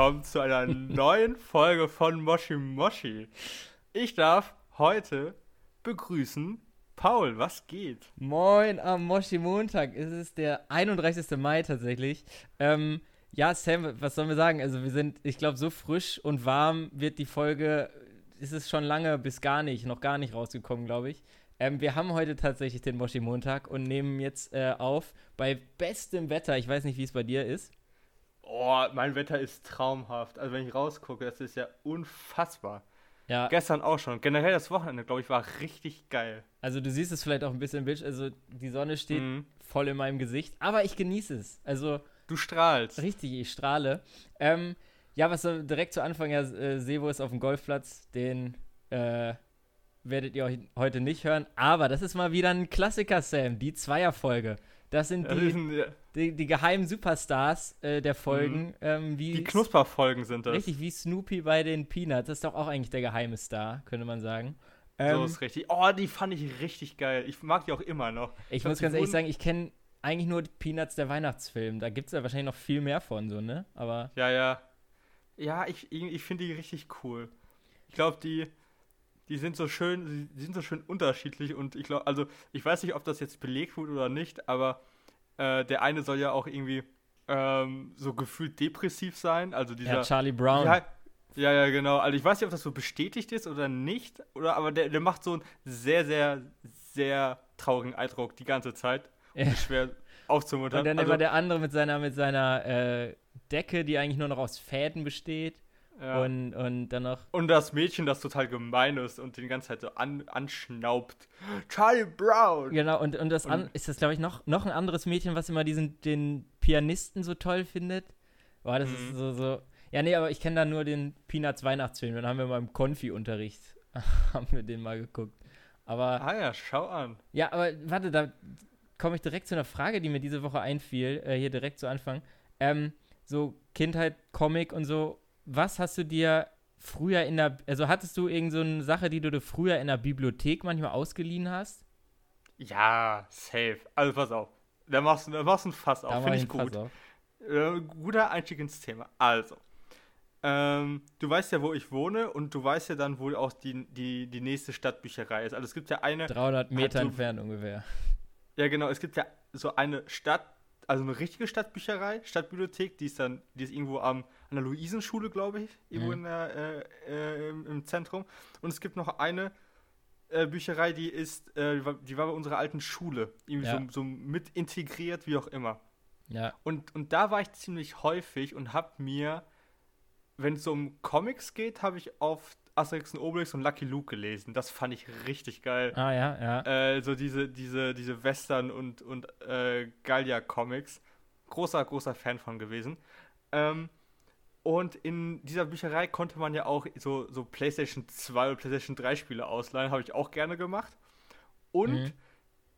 willkommen zu einer neuen Folge von Moshi Moshi. Ich darf heute begrüßen Paul, was geht? Moin am Moshi Montag. Es ist der 31. Mai tatsächlich. Ähm, ja, Sam, was sollen wir sagen? Also wir sind, ich glaube, so frisch und warm wird die Folge, ist es schon lange bis gar nicht, noch gar nicht rausgekommen, glaube ich. Ähm, wir haben heute tatsächlich den Moshi Montag und nehmen jetzt äh, auf bei bestem Wetter. Ich weiß nicht, wie es bei dir ist. Oh, mein Wetter ist traumhaft. Also wenn ich rausgucke, das ist ja unfassbar. Ja. Gestern auch schon. Generell das Wochenende, glaube ich, war richtig geil. Also du siehst es vielleicht auch ein bisschen Bild. Also die Sonne steht Mhm. voll in meinem Gesicht, aber ich genieße es. Also Du strahlst. richtig, ich strahle. Ähm, ja, was direkt zu Anfang, ja, äh, Sevo ist auf dem Golfplatz, den äh, werdet ihr euch heute nicht hören, aber das ist mal wieder ein Klassiker, Sam, die Zweierfolge. Das sind Das die, ein, die, die geheimen Superstars äh, der Folgen. Ähm, wie die Knusperfolgen sind das. Richtig, wie Snoopy bei den Peanuts. Das ist doch auch eigentlich der geheime Star, könnte man sagen. so Ähm, ist richtig. Oh, die fand ich richtig geil. Ich mag die auch immer noch. ich glaub, muss ganz ehrlich sagen, ich kenne eigentlich nur die Peanuts der Weihnachtsfilm. Da gibt es ja wahrscheinlich noch viel mehr von, so, ne? Aber Ja, ja. Ja, ich, ich ich finde die richtig cool. Ich glaube, die, die sind so schön, die sind so schön unterschiedlich und ich glaube, also ich weiß nicht, ob das jetzt belegt wurde oder nicht, aber äh, der eine soll ja auch irgendwie ähm, so gefühlt depressiv sein. Also dieser. ja, Charlie Brown. Ja, ja, ja, genau. Also ich weiß nicht, ob das so bestätigt ist oder nicht, oder aber der, der macht so einen sehr, sehr, sehr traurigen Eindruck die ganze Zeit. Und Ja. ist schwer aufzumuntern. Und dann also, immer der andere mit seiner, mit seiner äh, Decke, die eigentlich nur noch aus Fäden besteht. Ja. Und, und dann noch. Und das Mädchen, das total gemein ist und den ganze Zeit so an, anschnaubt. Charlie Brown! Genau, und, und das an, Und- ist das, glaube ich, noch, noch ein anderes Mädchen, was immer diesen, den Pianisten so toll findet. Boah, das Mhm. ist so, so. Ja, nee, aber ich kenne da nur den Peanuts Weihnachtsfilm. Dann haben wir mal im Konfi-Unterricht, haben wir den mal geguckt. Aber, Ah ja, schau an. ja, aber warte, da komme ich direkt zu einer Frage, die mir diese Woche einfiel, äh, hier direkt zu Anfang. Ähm, so Kindheit, Comic und so, was hast du dir früher in der, also hattest du irgend so eine Sache, die du dir früher in der Bibliothek manchmal ausgeliehen hast? Ja, safe. Also pass auf. Da machst du, da machst du ein Fass auf. Finde ich gut. Äh, guter Einstieg ins Thema. Also. Ähm, du weißt ja, wo ich wohne und du weißt ja dann, wo auch die, die, die nächste Stadtbücherei ist. Also es gibt ja eine. 300 Meter du- entfernt ungefähr. Ja, genau, es gibt ja so eine Stadt, also eine richtige Stadtbücherei, Stadtbibliothek, die ist dann, die ist irgendwo am, an der Luisenschule, glaube ich, irgendwo Mhm. in der, äh, äh, im, Zentrum. Und es gibt noch eine äh, Bücherei, die ist, äh, die war- die war bei unserer alten Schule, irgendwie Ja. so, so mit integriert, wie auch immer. Ja. Und, und da war ich ziemlich häufig und habe mir, wenn es um Comics geht, habe ich auf Asterix und Obelix und Lucky Luke gelesen. Das fand ich richtig geil Ah ja, ja. äh, so diese, diese, diese Western- und, und äh, Gallia-Comics. Großer, großer Fan von gewesen. Ähm, und in dieser Bücherei konnte man ja auch so, so PlayStation 2 oder PlayStation 3 Spiele ausleihen. Habe ich auch gerne gemacht. Und Mhm.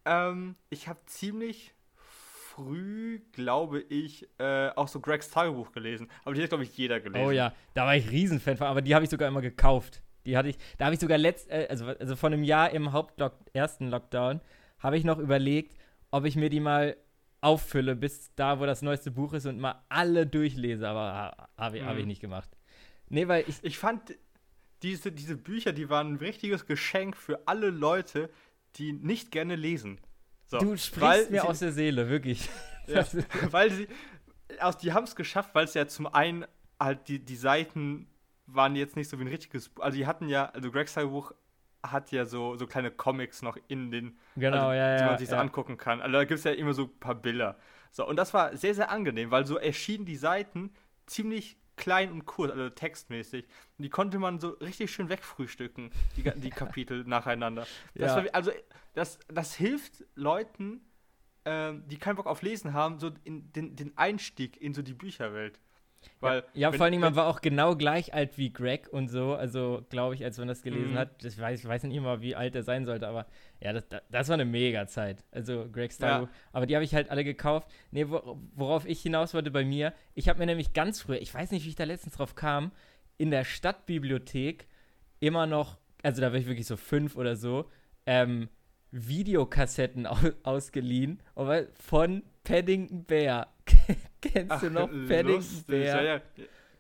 ähm, ich habe ziemlich früh, glaube ich, äh, auch so Gregs Tagebuch gelesen. Aber die hat, glaube ich, jeder gelesen. Oh ja, da war ich Riesenfan von, aber die habe ich sogar immer gekauft. Die hatte ich, da habe ich sogar letzt, äh, also, also vor einem Jahr im Hauptlock, ersten Lockdown, habe ich noch überlegt, ob ich mir die mal auffülle, bis da, wo das neueste Buch ist und mal alle durchlese, aber habe ich, hab ich Mhm. nicht gemacht. Nee, weil ich, Ich fand diese, diese Bücher, die waren ein richtiges Geschenk für alle Leute, die nicht gerne lesen. So, du sprichst mir sie- aus der Seele, wirklich. Ja, weil sie, aus, die haben es geschafft, weil es ja zum einen halt die, die Seiten waren jetzt nicht so wie ein richtiges Buch. Also die hatten ja, also Greg's Tagebuch hat ja so, so kleine Comics noch in den, Genau, also, ja, die man sich so angucken kann. Also da gibt es ja immer so ein paar Bilder. So, und das war sehr, sehr angenehm, weil so erschienen die Seiten ziemlich klein und kurz, also textmäßig. Und die konnte man so richtig schön wegfrühstücken, die, die Kapitel nacheinander. Das war, also, das, das hilft Leuten, ähm, die keinen Bock auf Lesen haben, so in den, den Einstieg in so die Bücherwelt. Weil, Ja, wenn- vor allen Dingen, man war auch genau gleich alt wie Greg und so. Also, glaube ich, als man das gelesen Mhm. hat. Ich weiß, ich weiß nicht immer, wie alt er sein sollte, aber ja, das, das- war eine mega Zeit. Also, Gregs Ja. Tagebuch. Aber die habe ich halt alle gekauft. Nee, wo, worauf ich hinaus wollte bei mir, ich habe mir nämlich ganz früh, ich weiß nicht, wie ich da letztens drauf kam, in der Stadtbibliothek immer noch, also da war ich wirklich so fünf oder so, ähm, Videokassetten au ausgeliehen von Paddington Bear. Kennst du noch Paddington lustig, Bear? Ja, ja.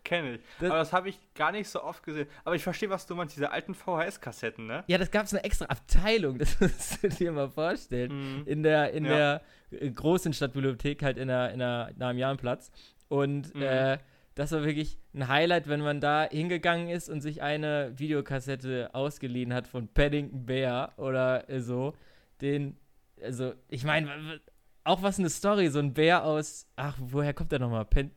kenne ich. Das- aber das habe ich gar nicht so oft gesehen. Aber ich verstehe, was du meinst, diese alten VHS-Kassetten, ne? Ja, das gab es eine extra Abteilung, das musst du dir mal vorstellen. Mhm. In der, in Ja. der äh, großen Stadtbibliothek, halt in der, in der, da am Jahnplatz. Und Mhm. äh, das war wirklich ein Highlight, wenn man da hingegangen ist und sich eine Videokassette ausgeliehen hat von Paddington Bear oder so. Den, also, ich meine, auch was eine Story, so ein Bär aus, ach, woher kommt der nochmal? Pen.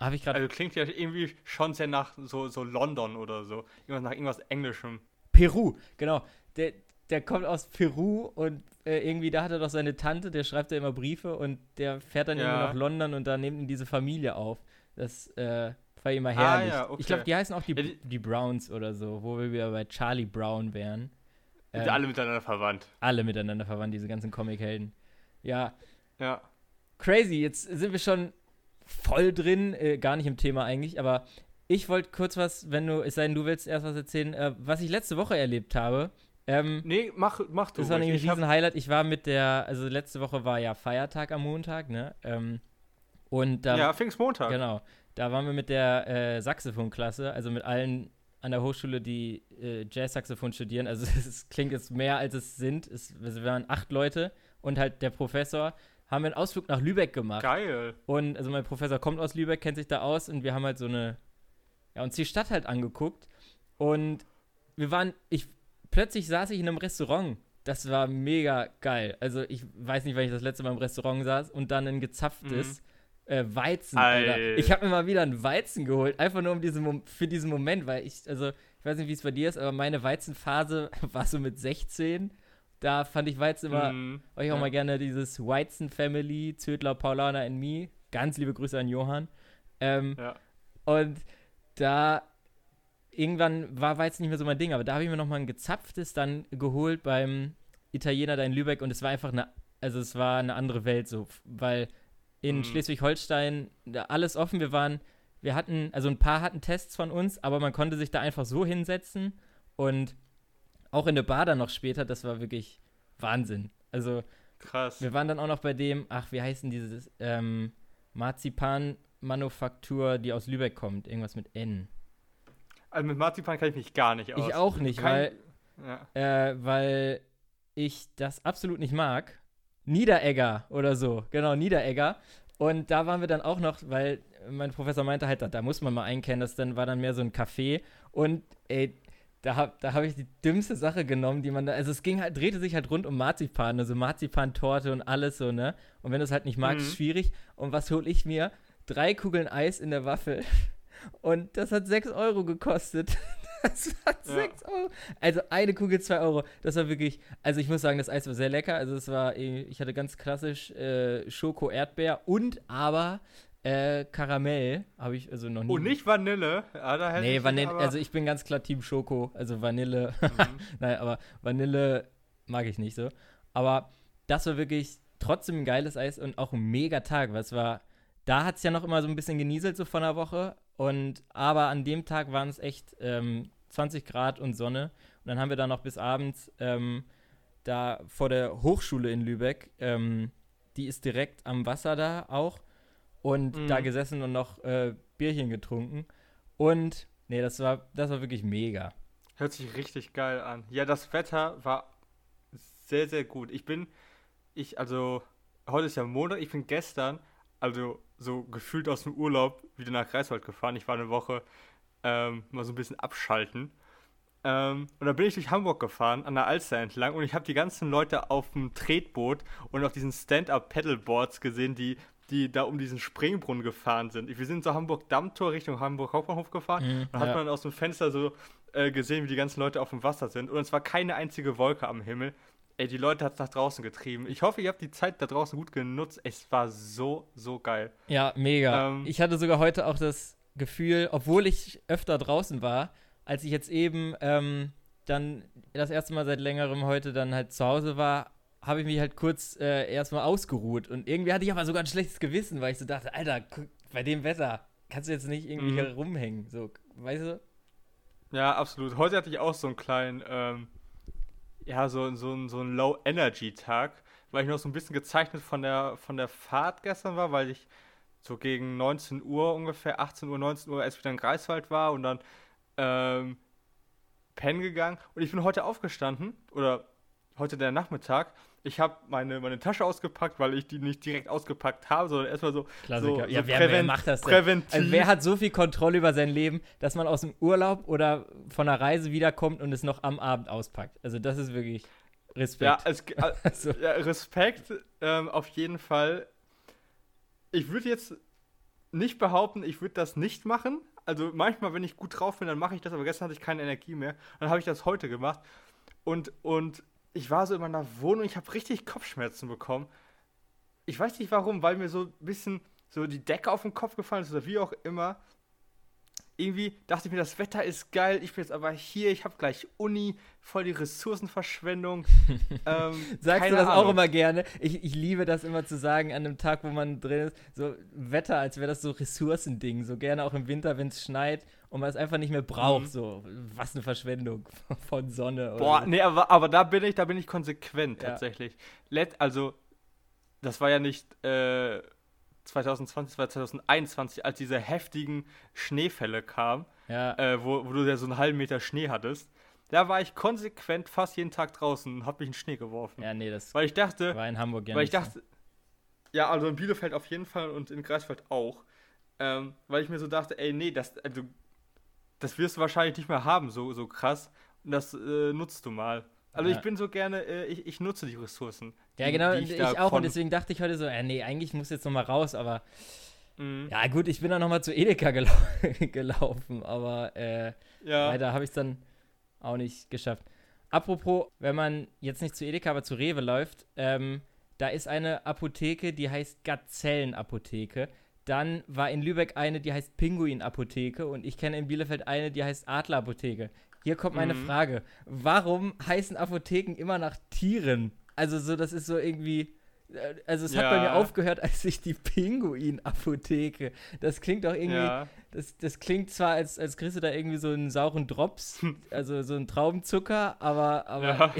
Habe ich gerade. Also klingt ja irgendwie schon sehr nach so, so London oder so. Irgendwas nach irgendwas Englischem. Peru, genau. Der, der kommt aus Peru und äh, irgendwie da hat er doch seine Tante, der schreibt ja immer Briefe und der fährt dann Ja. irgendwie nach London und da nimmt ihn diese Familie auf. Das äh, war immer Ah, herrlich. ja, okay. Ich glaube, die heißen auch die, Ja, die- die Browns oder so, wo wir wieder bei Charlie Brown wären. Ähm, alle miteinander verwandt. alle miteinander verwandt, diese ganzen Comic-Helden. Ja, Ja. crazy. Jetzt sind wir schon voll drin, äh, gar nicht im Thema eigentlich, aber ich wollte kurz was, wenn du, es sei denn, du willst erst was erzählen, äh, was ich letzte Woche erlebt habe. Ähm, Nee, mach, mach du. das war nämlich ich ein hab, riesen Highlight. Ich war mit der, also letzte Woche war ja Feiertag am Montag, ne? Ähm, und da, Ja, Pfingstmontag. genau, da waren wir mit der äh, Saxophonklasse, also mit allen an der Hochschule, die äh, Jazz-Saxophon studieren. Also es klingt jetzt mehr, als es sind. Es, wir waren acht Leute und halt der Professor. Haben wir einen Ausflug nach Lübeck gemacht. Geil. Und also mein Professor kommt aus Lübeck, kennt sich da aus und wir haben halt so eine, ja, uns die Stadt halt angeguckt. Und wir waren, ich, plötzlich saß ich in einem Restaurant. Das war mega geil. Also ich weiß nicht, wann ich das letzte Mal im Restaurant saß und dann ein gezapftes äh, Weizen. Ich habe mir mal wieder einen Weizen geholt, einfach nur um diesen für diesen Moment, weil ich, also ich weiß nicht, wie es bei dir ist, aber meine Weizenphase war so mit 16. Da fand ich Weizen immer, Mhm. ich auch Ja. mal gerne dieses Weizen Family, Zödler, Paulana and Me. Ganz liebe Grüße an Johann. Ähm, Ja. Und da irgendwann war Weizen nicht mehr so mein Ding, aber da habe ich mir noch mal ein gezapftes dann geholt beim Italiener da in Lübeck und es war einfach eine, also es war eine andere Welt so, weil in Mhm. Schleswig-Holstein da alles offen, wir waren, wir hatten, also ein paar hatten Tests von uns, aber man konnte sich da einfach so hinsetzen und auch in der Bar dann noch später, das war wirklich Wahnsinn. Also Krass. wir waren dann auch noch bei dem, ach, wie heißen dieses, ähm, Marzipan-Manufaktur, die aus Lübeck kommt. Irgendwas mit N. Also mit Marzipan kann ich mich gar nicht aus. Ich auch nicht, Kein- Ja. Äh, weil ich das absolut nicht mag. Niederegger oder so. Genau, Niederegger. Und da waren wir dann auch noch, weil mein Professor meinte halt, da, da muss man mal einkennen, das dann war dann mehr so ein Café. Und ey, da habe da hab ich die dümmste Sache genommen, die man da, also es ging halt, drehte sich halt rund um Marzipan, also Marzipantorte und alles so, ne? Und wenn du es halt nicht magst, Mhm. schwierig. Und was hole ich mir? Drei Kugeln Eis in der Waffel. Und das hat 6 Euro gekostet. Das war Ja. 6 Euro. Also eine Kugel 2 Euro. Das war wirklich, also ich muss sagen, das Eis war sehr lecker. Also es war, ich hatte ganz klassisch äh, Schoko-Erdbeer und aber äh, Karamell habe ich also noch nie. Und Oh, nicht Vanille. Ja, da hätte Nee, ich Vanille, also ich bin ganz klar Team Schoko, also Vanille. Mhm. Nein, aber Vanille mag ich nicht so. Aber das war wirklich trotzdem ein geiles Eis und auch ein mega Tag, weil es war, da hat es ja noch immer so ein bisschen genieselt, so von der Woche. Und aber an dem Tag waren es echt ähm, 20 Grad und Sonne. Und dann haben wir da noch bis abends ähm, da vor der Hochschule in Lübeck, ähm, die ist direkt am Wasser da auch. Und Mhm. da gesessen und noch äh, Bierchen getrunken. Und nee, das war, das war wirklich mega. Hört sich richtig geil an. Ja, das Wetter war sehr, sehr gut. Ich bin, ich, also, heute ist ja Montag, ich bin gestern, also so gefühlt aus dem Urlaub wieder nach Greifswald gefahren. Ich war eine Woche ähm, mal so ein bisschen abschalten. Ähm, und dann bin ich durch Hamburg gefahren, an der Alster entlang, und ich habe die ganzen Leute auf dem Tretboot und auf diesen Stand-Up-Paddleboards gesehen, die, die da um diesen Springbrunnen gefahren sind. Wir sind zur Hamburg-Dammtor Richtung Hamburg-Hauptbahnhof gefahren. Mhm, und hat ja. man aus dem Fenster so äh, gesehen, wie die ganzen Leute auf dem Wasser sind. Und es war keine einzige Wolke am Himmel. Ey, die Leute hat es nach draußen getrieben. Ich hoffe, ihr habt die Zeit da draußen gut genutzt. Es war so, so geil. Ja, mega. Ähm, ich hatte sogar heute auch das Gefühl, obwohl ich öfter draußen war, als ich jetzt eben ähm, dann das erste Mal seit längerem heute dann halt zu Hause war, habe ich mich halt kurz äh, erstmal ausgeruht. Und irgendwie hatte ich aber sogar ein schlechtes Gewissen, weil ich so dachte, Alter, bei dem Wetter kannst du jetzt nicht irgendwie Mhm. hier rumhängen. So, weißt du? Ja, absolut. Heute hatte ich auch so einen kleinen, ähm, ja, so, so, einen- so einen Low-Energy-Tag, weil ich noch so ein bisschen gezeichnet von der, von der Fahrt gestern war, weil ich so gegen 19 Uhr ungefähr, 18 Uhr, 19 Uhr erst wieder in Greifswald war und dann ähm, pennen gegangen. Und ich bin heute aufgestanden, oder heute der Nachmittag. Ich habe meine, meine Tasche ausgepackt, weil ich die nicht direkt ausgepackt habe, sondern erstmal so. Klassiker. So, ja, so wer, wer macht das denn? Präventiv. Also wer hat so viel Kontrolle über sein Leben, dass man aus dem Urlaub oder von einer Reise wiederkommt und es noch am Abend auspackt? Also das ist wirklich Respekt. Ja, es, Also, ja Respekt ähm, auf jeden Fall. Ich würde jetzt nicht behaupten, ich würde das nicht machen. Also manchmal, wenn ich gut drauf bin, dann mache ich das, aber gestern hatte ich keine Energie mehr. Dann habe ich das heute gemacht. Und, und ich war so in meiner Wohnung, ich habe richtig Kopfschmerzen bekommen. Ich weiß nicht warum, weil mir so ein bisschen so die Decke auf den Kopf gefallen ist oder wie auch immer. Irgendwie dachte ich mir, das Wetter ist geil, ich bin jetzt aber hier, ich habe gleich Uni, voll die Ressourcenverschwendung. ähm, Sagst du das auch Ahnung. immer gerne? Ich, ich liebe das immer zu sagen an einem Tag, wo man drin ist. So Wetter, als wäre das so Ressourcending. So gerne auch im Winter, wenn es schneit und man es einfach nicht mehr braucht. Mhm. So, was eine Verschwendung von Sonne. Oder Boah, so. nee, aber, aber da bin ich, da bin ich konsequent Ja. tatsächlich. Let, also, das war ja nicht äh, 2020, das war 2021, als diese heftigen Schneefälle kamen, Ja, äh, wo, wo du ja so einen halben Meter Schnee hattest. Da war ich konsequent fast jeden Tag draußen und hab mich in Schnee geworfen. ja, nee, das Weil ich dachte, war in Hamburg ja weil ich dachte, ja, also in Bielefeld auf jeden Fall und in Greifswald auch. Ähm, weil ich mir so dachte, ey, nee, das, also, das wirst du wahrscheinlich nicht mehr haben, so, so krass. Und das äh, nutzt du mal. Also Ja. ich bin so gerne, äh, ich, ich nutze die Ressourcen. so. Ja, genau, die ich, da auch. Und deswegen dachte ich heute so, äh, nee, eigentlich muss jetzt noch mal raus, aber Mhm. ja, gut, ich bin dann noch mal zu Edeka gelau gelaufen, aber äh, Ja, Leider habe ich es dann auch nicht geschafft. Apropos, wenn man jetzt nicht zu Edeka, aber zu Rewe läuft, ähm, da ist eine Apotheke, die heißt Gazellenapotheke. Dann war in Lübeck eine, die heißt Pinguin-Apotheke und ich kenne in Bielefeld eine, die heißt Adler-Apotheke. Hier kommt meine Mhm. Frage. Warum heißen Apotheken immer nach Tieren? Also so, das ist so irgendwie... äh, Also es hat bei Ja. mir aufgehört, als ich die Pinguin-Apotheke. Das klingt doch irgendwie... ja. Das, das klingt zwar, als, als kriegst du da irgendwie so einen sauren Drops, also so einen Traubenzucker, aber, aber Ja.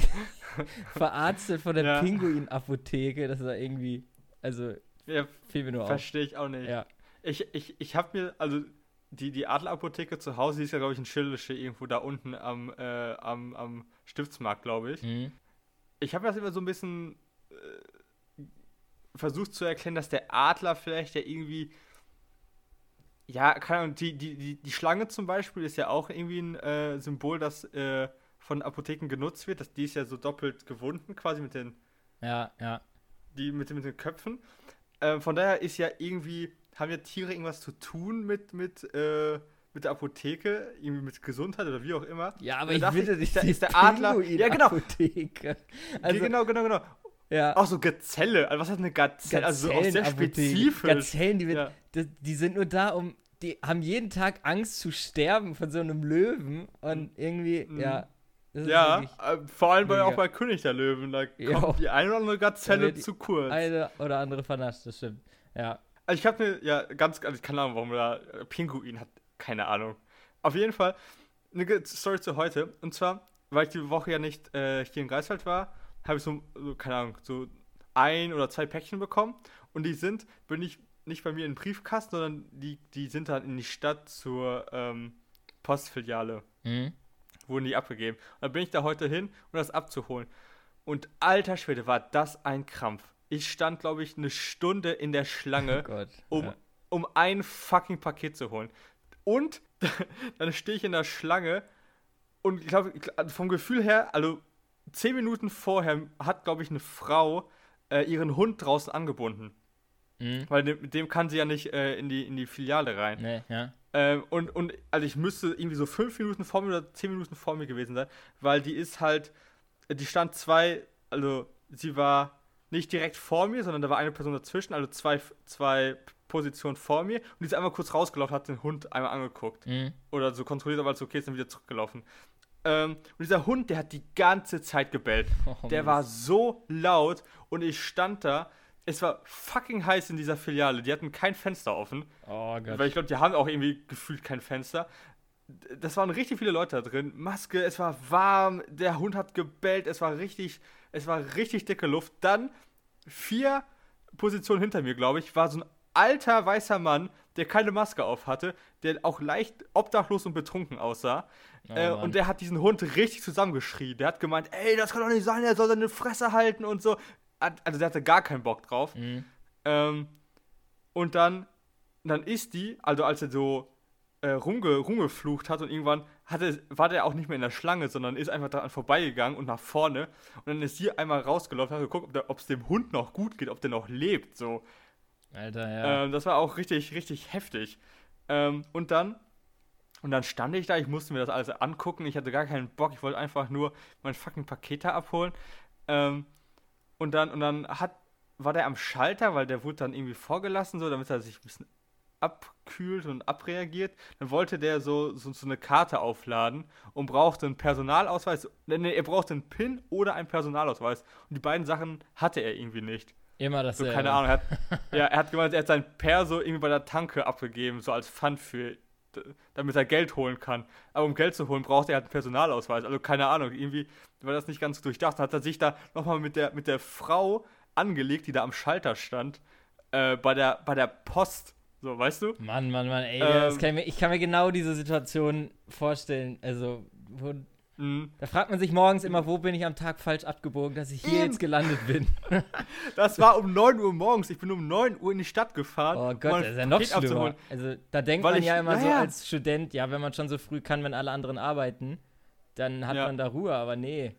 verarztet von der Ja. Pinguin-Apotheke, das ist da irgendwie, also ja fiel mir nur auf. verstehe ich auch nicht. Ja. Ich, ich, ich habe mir, also die, die Adlerapotheke zu Hause, die ist ja, glaube ich, in Schildische irgendwo da unten am, äh, am, am Stiftsmarkt, glaube ich. Mhm. Ich habe das immer so ein bisschen äh, versucht zu erklären, dass der Adler vielleicht ja irgendwie. Ja, keine Ahnung, die, die, die, die Schlange zum Beispiel ist ja auch irgendwie ein äh, Symbol, das äh, von Apotheken genutzt wird. Das, die ist ja so doppelt gewunden, quasi mit den, Ja, ja. die, mit, den- mit den Köpfen. Ähm, von daher ist ja irgendwie, haben ja Tiere irgendwas zu tun mit, mit, äh, mit der Apotheke, irgendwie mit Gesundheit oder wie auch immer. Ja, aber ich finde ich, da ist der Adler- Ja, genau. Pinguin-Apotheke. Also, genau, genau, genau. ja. Auch so Gazelle. Also was hat eine Gazelle? Also so auch sehr spezifisch. Gazellen, die, wird, Ja. die, die sind nur da, um, die haben jeden Tag Angst zu sterben von so einem Löwen und irgendwie, Mhm. ja. Ja, äh, vor allem bei, auch bei König der Löwen. Da kommt die eine oder andere Gazelle zu kurz. eine oder andere vernascht, das stimmt. Ja. Also ich habe mir, ja, ganz, also keine Ahnung, warum da äh, Pinguin hat, keine Ahnung. Auf jeden Fall, eine Story zu heute. Und zwar, weil ich die Woche ja nicht äh, hier in Greifswald war, habe ich so, so, keine Ahnung, so ein oder zwei Päckchen bekommen. Und die sind, bin ich nicht bei mir in den Briefkasten, sondern die, die sind dann in die Stadt zur ähm, Postfiliale. Mhm. wurden die abgegeben. Und dann bin ich da heute hin, um das abzuholen. Und alter Schwede, war das ein Krampf. Ich stand, glaube ich, eine Stunde in der Oh Schlange, Gott. um, ja. um ein fucking Paket zu holen. Und dann stehe ich in der Schlange und ich glaube, vom Gefühl her, also zehn Minuten vorher hat, glaube ich, eine Frau äh, ihren Hund draußen angebunden. Mhm. Weil mit dem kann sie ja nicht äh, in, die, in die Filiale rein. Nee, ja. Ähm, und, und also ich müsste irgendwie so fünf Minuten vor mir oder zehn Minuten vor mir gewesen sein, weil die ist halt, die stand zwei, also sie war nicht direkt vor mir, sondern da war eine Person dazwischen, also zwei, zwei Positionen vor mir und die ist einmal kurz rausgelaufen, hat den Hund einmal angeguckt Mhm. oder so kontrolliert, aber alles okay ist, dann wieder zurückgelaufen. Ähm, und dieser Hund, der hat die ganze Zeit gebellt. Oh, Der Mist. war so laut und ich stand da. Es war fucking heiß in dieser Filiale. Die hatten kein Fenster offen. Oh Gott. Weil ich glaube, die haben auch irgendwie gefühlt kein Fenster. Das waren richtig viele Leute da drin. Maske, es war warm, der Hund hat gebellt, es war richtig, es war richtig dicke Luft. Dann vier Positionen hinter mir, glaube ich, war so ein alter weißer Mann, der keine Maske auf hatte, der auch leicht obdachlos und betrunken aussah. Oh, äh, und der hat diesen Hund richtig zusammengeschrien. Der hat gemeint, ey, das kann doch nicht sein, er soll seine Fresse halten und so. Also der hatte gar keinen Bock drauf. Mhm. Ähm, und dann, dann ist die, also als er so äh, rumge, rumgeflucht hat und irgendwann hatte, war der auch nicht mehr in der Schlange, sondern ist einfach daran vorbeigegangen und nach vorne. Und dann ist sie einmal rausgelaufen, hat geguckt, ob es dem Hund noch gut geht, ob der noch lebt. So. Alter, ja. Ähm, das war auch richtig, richtig heftig. Ähm, und dann, und dann stand ich da, ich musste mir das alles angucken, ich hatte gar keinen Bock, ich wollte einfach nur mein fucking Paket da abholen. Ähm, und dann, und dann hat, war der am Schalter, weil der wurde dann irgendwie vorgelassen, so, damit er sich ein bisschen abkühlt und abreagiert. Dann wollte der so, so, so eine Karte aufladen und brauchte einen Personalausweis. Nee, er brauchte einen PIN oder einen Personalausweis. Und die beiden Sachen hatte er irgendwie nicht. Immer So, dasselbe. keine Ahnung. Er hat, ja, er hat gemeint, er hat sein Perso irgendwie bei der Tanke abgegeben, so als Pfand für, damit er Geld holen kann. Aber um Geld zu holen, braucht er halt einen Personalausweis. Also keine Ahnung, irgendwie war das nicht ganz durchdacht. Dann hat er sich da nochmal mit der, mit der Frau angelegt, die da am Schalter stand, äh, bei, der, bei der Post. So, weißt du? Mann, Mann, Mann, ey, Ähm, kann ich, mir, ich kann mir genau diese Situation vorstellen. Also, wo, Mhm. da fragt man sich morgens immer, wo bin ich am Tag falsch abgebogen, dass ich hier Eben. jetzt gelandet bin. Das war um 9 Uhr morgens. Ich bin um 9 Uhr in die Stadt gefahren. Oh um Gott, mein das ist ja noch Paket schlimmer. abzuholen. Also, da denkt Weil man ich- ja immer ja, so als Student, ja, wenn man schon so früh kann, wenn alle anderen arbeiten, dann hat Ja. man da Ruhe, aber nee.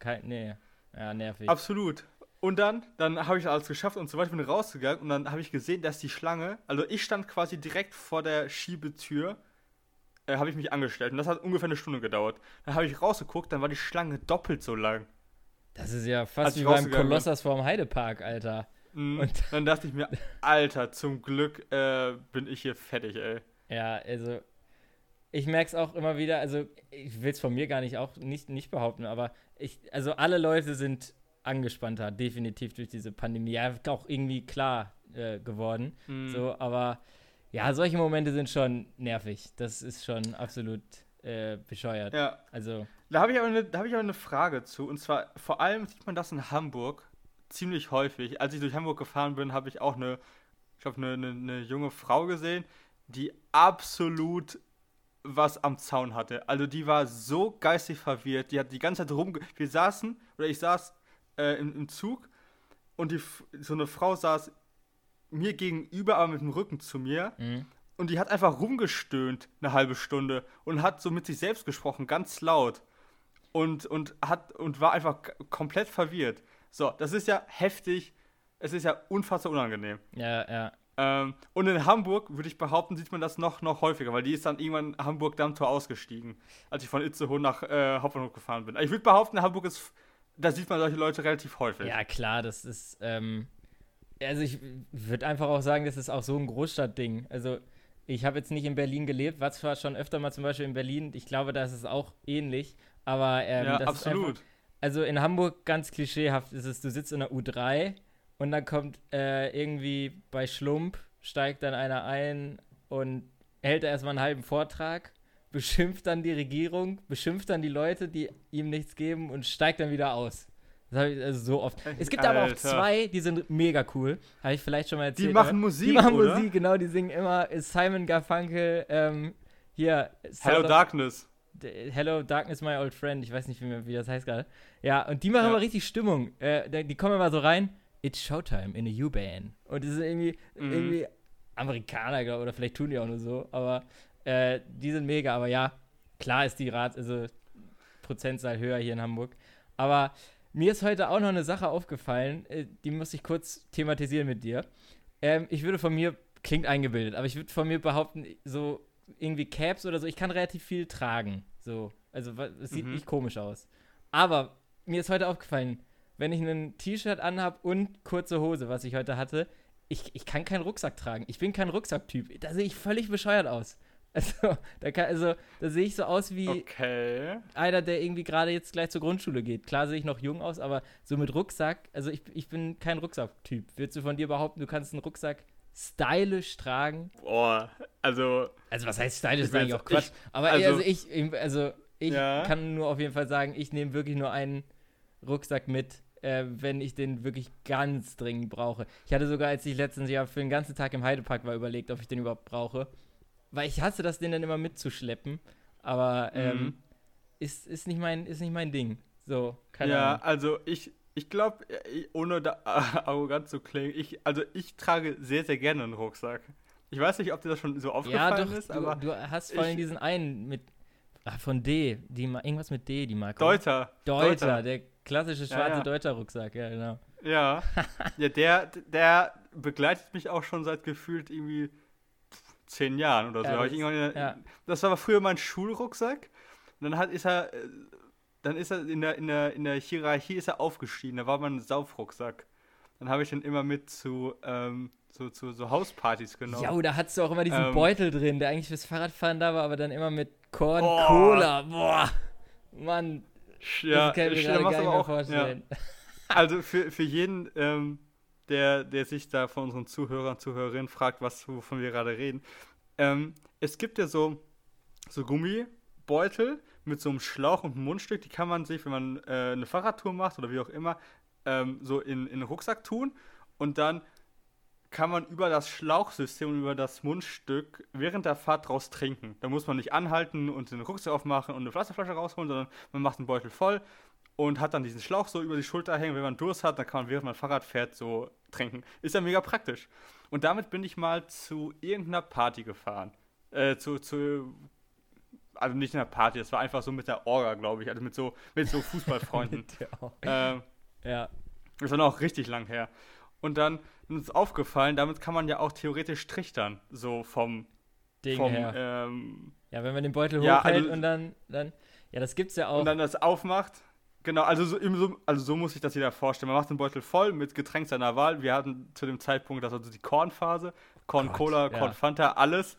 Kein, nee. Ja, nervig. Absolut. Und dann, dann habe ich alles geschafft und so weiter, bin rausgegangen und dann habe ich gesehen, dass die Schlange, also ich stand quasi direkt vor der Schiebetür, äh, habe ich mich angestellt und das hat ungefähr eine Stunde gedauert. Dann habe ich rausgeguckt, dann war die Schlange doppelt so lang. Das ist ja fast wie beim. Kolossus vorm Heidepark, Alter. Mhm. Und- dann dachte ich mir, Alter, zum Glück äh, bin ich hier fertig, ey. Ja, also ich merke es auch immer wieder, also ich will es von mir gar nicht auch nicht, nicht behaupten, aber ich, also alle Leute sind angespannter, definitiv durch diese Pandemie. Ja, auch irgendwie klar äh, geworden. Mhm. So, aber ja, solche Momente sind schon nervig. Das ist schon absolut äh, bescheuert. Ja, Also, da habe ich, aber eine- da hab ich aber eine Frage zu. Und zwar, vor allem sieht man das in Hamburg ziemlich häufig. Als ich durch Hamburg gefahren bin, habe ich auch eine, ich glaube, eine, eine, eine junge Frau gesehen, die absolut was am Zaun hatte. Also die war so geistig verwirrt. Die hat die ganze Zeit rumge... Wir saßen, oder ich saß äh, im, im Zug und die, so eine Frau saß mir gegenüber, aber mit dem Rücken zu mir. mh. Und die hat einfach rumgestöhnt eine halbe Stunde und hat so mit sich selbst gesprochen, ganz laut. Und, und, hat, und war einfach komplett verwirrt. So, das ist ja heftig. Es ist ja unfassbar unangenehm. ja, ja. Ähm, und in Hamburg, würde ich behaupten, sieht man das noch, noch häufiger, weil die ist dann irgendwann Hamburg-Dammtor ausgestiegen, als ich von Itzehoe nach äh, Hauptbahnhof gefahren bin. Ich würde behaupten, Hamburg ist, da sieht man solche Leute relativ häufig. Ja, klar, das ist, ähm, also ich würde einfach auch sagen, das ist auch so ein Großstadtding. Also ich habe jetzt nicht in Berlin gelebt, war zwar schon öfter mal zum Beispiel in Berlin, ich glaube, da ist es auch ähnlich, aber ähm, ja Ist einfach, absolut. also in Hamburg ganz klischeehaft ist es, du sitzt in der U3 und dann kommt äh, irgendwie bei Schlump, steigt dann einer ein und hält erstmal einen halben Vortrag, beschimpft dann die Regierung, beschimpft dann die Leute, die ihm nichts geben und steigt dann wieder aus. Das habe ich also so oft. Es gibt aber auch Alter. zwei, die sind mega cool. Habe ich vielleicht schon mal erzählt. Die machen Musik, Die machen oder? Musik, genau. Die singen immer Simon Garfunkel, ähm, hier. Hello Darkness. Hello Darkness, my old friend. Ich weiß nicht, wie, wie das heißt gerade. Ja, und die machen Ja. immer richtig Stimmung. Äh, die kommen immer so rein. It's Showtime in a U-Bahn. Und das ist irgendwie, Mhm. irgendwie Amerikaner, glaub, oder vielleicht tun die auch nur so. Aber äh, die sind mega. Aber ja, klar ist die Rat, also Prozentzahl höher hier in Hamburg. Aber mir ist heute auch noch eine Sache aufgefallen, äh, die muss ich kurz thematisieren mit dir. Ähm, ich würde von mir, klingt eingebildet, aber ich würde von mir behaupten, so irgendwie Caps oder so, ich kann relativ viel tragen. So, also es sieht Mhm. nicht komisch aus. Aber mir ist heute aufgefallen, wenn ich ein T-Shirt anhab und kurze Hose, was ich heute hatte, ich, ich kann keinen Rucksack tragen. Ich bin kein Rucksacktyp. Da sehe ich völlig bescheuert aus. Also, da, kann, also, da sehe ich so aus wie Okay. einer, der irgendwie gerade jetzt gleich zur Grundschule geht. Klar sehe ich noch jung aus, aber so mit Rucksack, also ich, ich bin kein Rucksacktyp. Würdest du von dir behaupten, du kannst einen Rucksack stylisch tragen? Boah, also, Also was heißt stylisch, Ich ist eigentlich auch Quatsch. ich- aber also- also, ich, also ich Ja. kann nur auf jeden Fall sagen, ich nehme wirklich nur einen Rucksack mit, äh, wenn ich den wirklich ganz dringend brauche. Ich hatte sogar, als ich letztens Jahr für den ganzen Tag im Heidepark war, überlegt, ob ich den überhaupt brauche. Weil ich hasse das, den dann immer mitzuschleppen. Aber ähm, Mhm. ist, ist, nicht mein, ist nicht mein Ding. So, keine ja, Ahnung. also ich, ich glaube, ohne da arrogant zu klingen, ich, also ich trage sehr, sehr gerne einen Rucksack. Ich weiß nicht, ob dir das schon so Ja, aufgefallen doch, ist, du, aber du hast vor allem diesen einen mit. Ach, von D. Die, irgendwas mit D, die Marke. Deuter. Deuter, der klassische Ja, schwarze ja. Deuter Rucksack, ja, genau. Ja. ja, der, der begleitet mich auch schon seit gefühlt irgendwie zehn Jahren oder so. Ja, das- ja. Das war früher mein Schulrucksack. Und dann hat, ist er, äh, dann ist er in der, in der, in der Hierarchie ist er aufgestiegen. Da war mein Saufrucksack. Dann habe ich den immer mit zu, ähm, zu, zu so Hauspartys genommen. Ja, da hattest du auch immer diesen Ähm. Beutel drin, der eigentlich fürs Fahrradfahren da war, aber dann immer mit Korn, Oh. Cola. Boah. Mann, ja, das kann ich mir gerade gar nicht mehr auch- vorstellen. Ja. Also für, für jeden, ähm, der, der sich da von unseren Zuhörern, Zuhörerinnen fragt, was wovon wir gerade reden. Ähm, es gibt ja so, so Gummibeutel mit so einem Schlauch und einem Mundstück, die kann man sich, wenn man äh, eine Fahrradtour macht oder wie auch immer, ähm, so in, in den Rucksack tun und dann kann man über das Schlauchsystem und über das Mundstück während der Fahrt draus trinken. Da muss man nicht anhalten und den Rucksack aufmachen und eine Wasserflasche rausholen, sondern man macht den Beutel voll und hat dann diesen Schlauch so über die Schulter hängen. Wenn man Durst hat, dann kann man während man Fahrrad fährt so trinken. Ist ja mega praktisch. Und damit bin ich mal zu irgendeiner Party gefahren. Äh, zu, zu, also nicht in einer Party, das war einfach so mit der Orga, glaube ich, also mit so, mit so Fußballfreunden. Ähm, ja. das war noch richtig lang her. Und dann ist uns aufgefallen, damit kann man ja auch theoretisch trichtern, so vom, Ding vom her. ähm, Ja, wenn man den Beutel Ja, hochhält also- und dann, dann. Ja, das gibt's ja auch. und dann das aufmacht. Genau, also so, also so muss sich das jeder vorstellen. Man macht den Beutel voll mit Getränk seiner Wahl. Wir hatten zu dem Zeitpunkt, das war so die Kornphase, Korn Gott, Cola, ja. Korn Fanta, alles.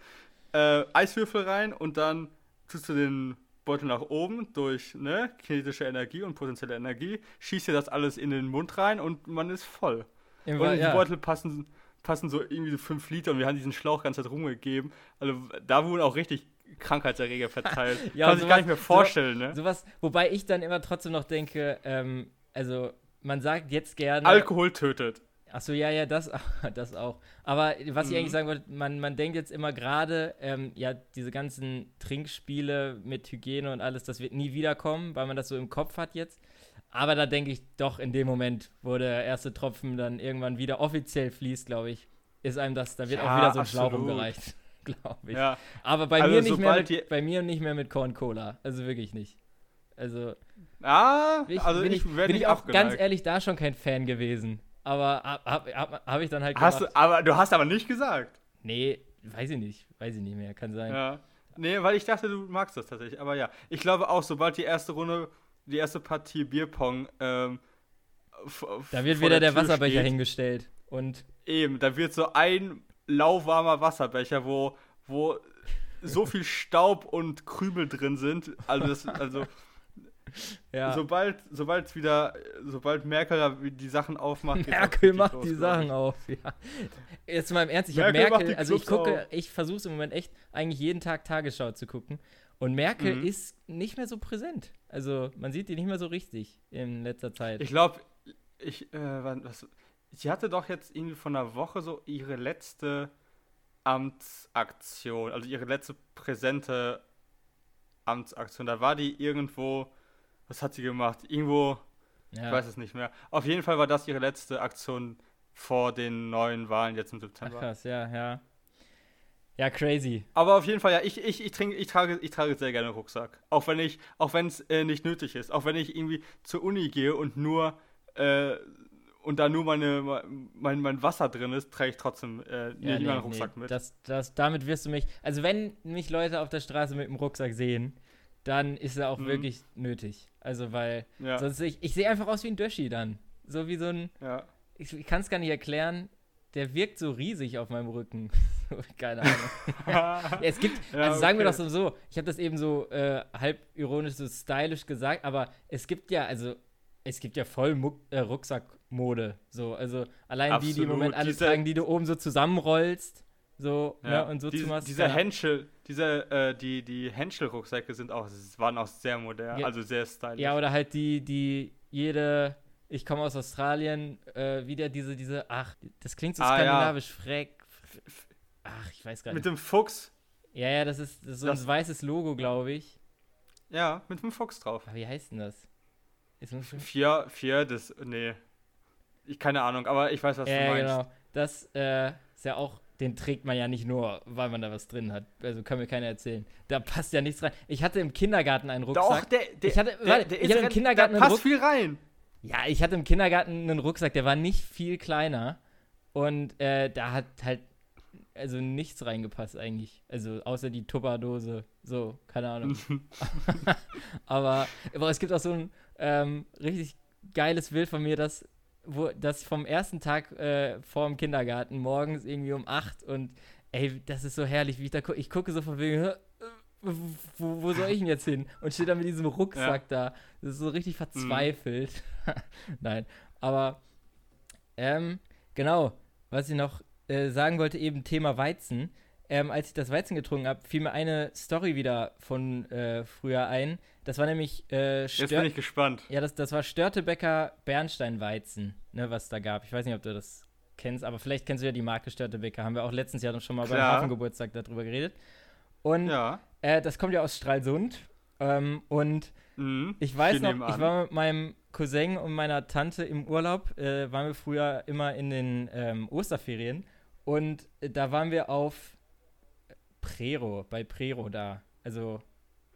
Äh, Eiswürfel rein und dann tust du den Beutel nach oben durch ne, kinetische Energie und potenzielle Energie, schießt dir das alles in den Mund rein und man ist voll. Im Und die ja. Beutel passen, passen so irgendwie so 5 Liter und wir haben diesen Schlauch ganz Zeit rumgegeben. Also da wurden auch richtig Krankheitserreger verteilt. Ja, Kann man sich gar nicht mehr so- vorstellen, ne? Sowas, wobei ich dann immer trotzdem noch denke, ähm, also man sagt jetzt gerne. Alkohol tötet. Achso, ja, ja, das, das auch. Aber was ich Mhm. eigentlich sagen wollte, man, man denkt jetzt immer gerade, ähm, ja, diese ganzen Trinkspiele mit Hygiene und alles, das wird nie wiederkommen, weil man das so im Kopf hat jetzt. Aber da denke ich doch, in dem Moment, wo der erste Tropfen dann irgendwann wieder offiziell fließt, glaube ich, ist einem das, da wird auch Ja, wieder so ein Schlauch umgereicht, glaube ich. Ja. Aber bei, Also mir nicht mehr mit, bei mir nicht mehr mit Corn Cola. Also wirklich nicht. Also Ah, ich, also bin ich, bin ich auch abgeneigt. ganz ehrlich da schon kein Fan gewesen. Aber habe hab, hab, ich dann halt Hast gemacht. du, aber du hast aber nicht gesagt. Nee, weiß ich nicht. Weiß ich nicht mehr. Kann sein. Ja. Nee, weil ich dachte, du magst das tatsächlich. Aber ja, ich glaube auch, sobald die erste Runde, die erste Partie Bierpong, ähm, Da wird wieder der Tür Wasserbecher steht, hingestellt. Und Eben, da wird so ein lauwarmer Wasserbecher, wo, wo so viel Staub und Krümel drin sind. Also, das, also ja, sobald, sobald wieder, sobald Merkel die Sachen aufmacht, Merkel macht los, die Sachen auf. Ja. Jetzt mal im Ernst, ich habe Merkel Merkel, also ich gucke, auf. ich versuche es im Moment echt, eigentlich jeden Tag Tagesschau zu gucken. Und Merkel Mhm. ist nicht mehr so präsent. Also man sieht die nicht mehr so richtig in letzter Zeit. Ich glaube, ich, äh, was, sie hatte doch jetzt irgendwie von einer Woche so ihre letzte Amtsaktion, also ihre letzte präsente Amtsaktion. Da war die irgendwo, was hat sie gemacht? Irgendwo, ja. ich weiß es nicht mehr. Auf jeden Fall war das ihre letzte Aktion vor den neuen Wahlen jetzt im Ach September. krass, ja, ja. Ja, crazy. Aber auf jeden Fall, ja, ich, ich, ich, trinke, ich, trage, ich trage sehr gerne einen Rucksack. Auch wenn ich, auch wenn es äh, nicht nötig ist. Auch wenn ich irgendwie zur Uni gehe und nur äh, und da nur meine, mein, mein Wasser drin ist, trage ich trotzdem äh, Ja, nicht nee, meinen Rucksack nee, mit. Das, das, damit wirst du mich. Also, wenn mich Leute auf der Straße mit dem Rucksack sehen, dann ist er auch Mhm. wirklich nötig. Also, weil. ja, Sonst ich, ich sehe einfach aus wie ein Döschi dann. So wie so ein. ja. Ich, ich kann es gar nicht erklären. Der wirkt so riesig auf meinem Rücken. Keine Ahnung. Ja, es gibt, also sagen wir okay. doch so, so ich habe das eben so äh, halb ironisch, so stylisch gesagt, aber es gibt ja, also es gibt ja voll Muck, äh, Rucksackmode. So, also allein die, die im Absolut. Moment alle Diese- tragen, die du oben so zusammenrollst, so, Ja. ne, und so diese, zumachst. dieser ja. Henschel, diese, äh, die, die Henschel-Rucksäcke sind auch, waren auch sehr modern, Ja. also sehr stylisch. Ja, oder halt die, die jede, ich komme aus Australien, äh, wieder diese, diese, ach, das klingt so Ah, ja. skandinavisch, Freck. Ach, ich weiß gar Mit nicht. dem Fuchs. Ja, ja, das ist, das ist so Das- ein weißes Logo, glaube ich. Ja, mit dem Fuchs drauf. Aber wie heißt denn das? Ist das Vier, vier, das, nee. Ich, keine Ahnung, aber ich weiß, was du ja, meinst. genau. Das äh, ist ja auch, den trägt man ja nicht nur, weil man da was drin hat. Also kann mir keiner erzählen. Da passt ja nichts rein. Ich hatte im Kindergarten einen Doch, Rucksack. der, der, Ich hatte- der, warte, der ich hatte im Kindergarten da einen passt viel rein. Ja, ich hatte im Kindergarten einen Rucksack, der war nicht viel kleiner. Und äh, da hat halt also nichts reingepasst eigentlich. Also außer die Tupperdose. So, keine Ahnung. aber, aber es gibt auch so ein ähm, richtig geiles Bild von mir, das, wo, das vom ersten Tag äh, vor dem Kindergarten morgens irgendwie um 8 und ey, das ist so herrlich, wie ich da gucke. Ich gucke so von wegen, "Hä, äh, wo, wo soll ich denn jetzt hin? Und stehe da mit diesem Rucksack da. Das ist so richtig verzweifelt. Nein, aber ähm, genau, was ich noch äh, sagen wollte, eben Thema Weizen. Ähm, als ich das Weizen getrunken habe, fiel mir eine Story wieder von äh, früher ein. Das war nämlich äh, Jetzt bin ich gespannt. ja, das, das war Störtebecker Bernsteinweizen, ne, was da gab. Ich weiß nicht, ob du das kennst, aber vielleicht kennst du ja die Marke Störtebecker. Haben wir auch letztens Jahr schon mal beim Klar. Hafengeburtstag darüber geredet. Und Ja. äh, das kommt ja aus Stralsund. Ähm, und Mhm. ich weiß noch, ich war mit meinem Cousin und meiner Tante im Urlaub, äh, waren wir früher immer in den ähm, Osterferien und äh, da waren wir auf Prero, bei Prero da. Also,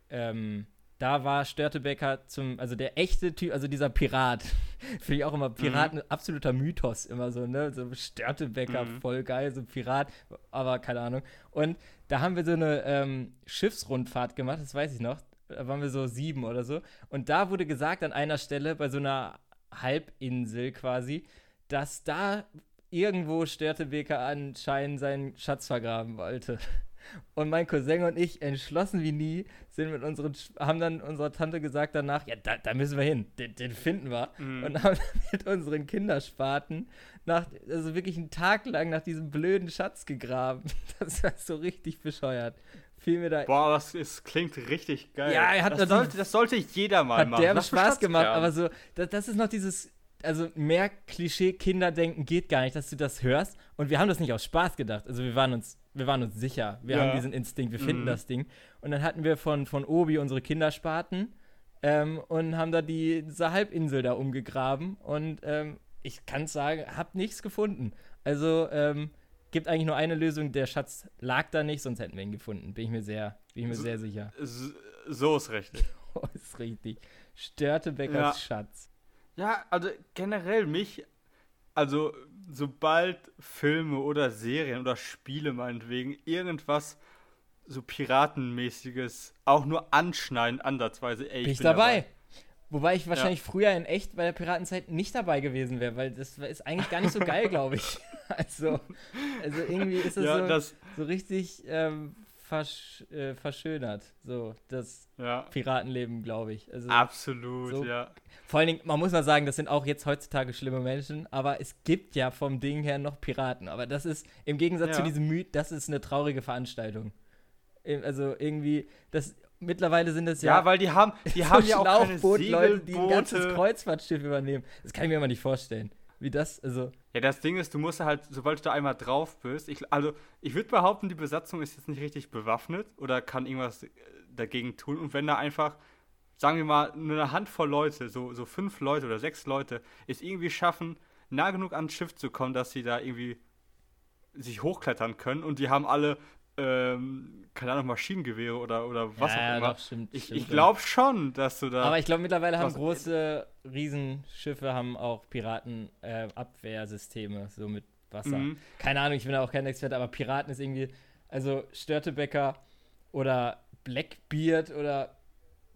ähm, da war Störtebecker zum, also der echte Typ, also dieser Pirat. Finde ich auch immer, Pirat ein absoluter Mythos, immer so, ne? So Störtebecker, Mhm. voll geil, so Pirat, aber keine Ahnung. Und da haben wir so eine ähm, Schiffsrundfahrt gemacht, das weiß ich noch. Da waren wir so sieben oder so. Und da wurde gesagt an einer Stelle, bei so einer Halbinsel quasi, dass da irgendwo Störtebeker anscheinend seinen Schatz vergraben wollte. Und mein Cousin und ich, entschlossen wie nie, sind mit unseren, haben dann unserer Tante gesagt danach, ja, da, da müssen wir hin, den, den finden wir. Mhm. Und haben mit unseren Kinderspaten nach, also wirklich einen Tag lang nach diesem blöden Schatz gegraben. Das war so richtig bescheuert. Fiel mir da Boah, das ist, klingt richtig geil. Ja, er hat das, sollte, das sollte jeder mal hat machen. Lass mich Spaß Schatz gemacht, graben. aber so, das, das ist noch dieses, also mehr Klischee-Kinderdenken geht gar nicht, dass du das hörst. Und wir haben das nicht aus Spaß gedacht. Also wir waren uns, wir waren uns sicher. Wir Ja. haben diesen Instinkt, wir finden Mhm. das Ding. Und dann hatten wir von, von Obi unsere Kinderspaten ähm, und haben da die, diese Halbinsel da umgegraben. Und ähm, ich kann sagen, hab nichts gefunden. Also ähm, gibt eigentlich nur eine Lösung, der Schatz lag da nicht, sonst hätten wir ihn gefunden. Bin ich mir sehr, bin ich mir So- sehr sicher. So ist richtig. Oh, ist richtig. Störtebeckers Ja. Schatz. Ja, also generell mich, also sobald Filme oder Serien oder Spiele meinetwegen irgendwas so Piratenmäßiges auch nur anschneiden, ansatzweise, ey, Bin ich bin dabei. Wobei ich wahrscheinlich früher in echt bei der Piratenzeit nicht dabei gewesen wäre, weil das ist eigentlich gar nicht so geil, glaube ich. Also, also irgendwie ist das, Ja, so, das, so richtig ähm, versch äh, verschönert, so das ja, Piratenleben, glaube ich. Also, absolut, so- ja. Vor allen Dingen, man muss mal sagen, das sind auch jetzt heutzutage schlimme Menschen, aber es gibt ja vom Ding her noch Piraten. Aber das ist im Gegensatz zu Ja. diesem Myth, das ist eine traurige Veranstaltung. Also irgendwie, das mittlerweile sind es Ja, ja, weil die haben, die so haben ja auch keine Schlauchboot-Leute, die ein ganzes Segelboote. Kreuzfahrtschiff übernehmen. Das kann ich mir immer nicht vorstellen. Wie das, also, Ja, das Ding ist, du musst halt, sobald du da einmal drauf bist, ich, also ich würde behaupten, die Besatzung ist jetzt nicht richtig bewaffnet oder kann irgendwas äh, dagegen tun. Und wenn da einfach, sagen wir mal, nur eine Handvoll Leute, so, so fünf Leute oder sechs Leute, es irgendwie schaffen, nah genug ans Schiff zu kommen, dass sie da irgendwie sich hochklettern können und die haben alle, ähm, keine Ahnung, Maschinengewehre oder, oder was ja, auch immer. doch, stimmt. ich stimmt ich glaube schon, dass du da. Aber ich glaube, mittlerweile haben große Riesenschiffe haben auch Piratenabwehrsysteme, so mit Wasser. Mhm. Keine Ahnung, ich bin da auch kein Experte, aber Piraten ist irgendwie, also Störtebecker oder Blackbeard oder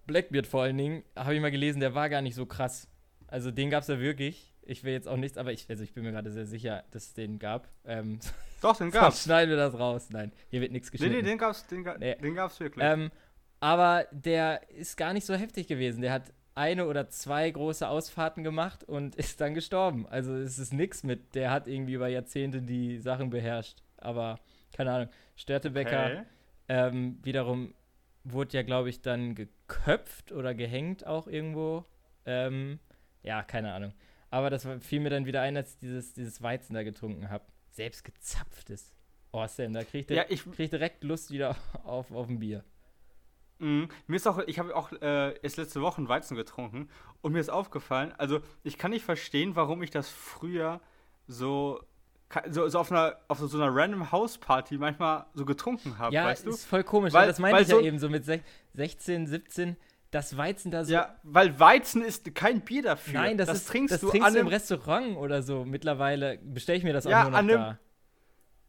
Blackbeard vor allen Dingen, habe ich mal gelesen, der war gar nicht so krass. Also den gab es ja wirklich. Ich will jetzt auch nichts, aber ich, also ich bin mir gerade sehr sicher, dass es den gab. Ähm, Doch, den gab's. schneiden wir das raus. Nein, hier wird nichts Nee, geschnitten. nee, den gab's, den, ga- Nee. den gab's wirklich. Ähm, aber der ist gar nicht so heftig gewesen. Der hat eine oder zwei große Ausfahrten gemacht und ist dann gestorben. Also es ist nix mit. Der hat irgendwie über Jahrzehnte die Sachen beherrscht. Aber keine Ahnung. Störtebecker okay. ähm, wiederum wurde ja, glaube ich, dann geköpft oder gehängt auch irgendwo. Ähm, ja, keine Ahnung. Aber das fiel mir dann wieder ein, als ich dieses, dieses Weizen da getrunken habe. Selbst gezapftes. Oh, Sam, da krieg ich, Ja, ich, krieg direkt Lust wieder auf, auf ein Bier. mh, mir ist auch, ich habe auch äh, erst letzte Woche Weizen getrunken und mir ist aufgefallen, also ich kann nicht verstehen, warum ich das früher so, so, so auf einer, auf so einer random Hausparty manchmal so getrunken habe, Ja, weißt du? ist voll komisch. Weil- das meinte ich so- ja eben so mit sech- 16, 17, das Weizen da so. Ja, weil Weizen ist kein Bier dafür. Nein, das, ist, trinkst das du trinkst an du im einem, Restaurant oder so. Mittlerweile bestelle ich mir das auch Ja, nur noch an einem- da.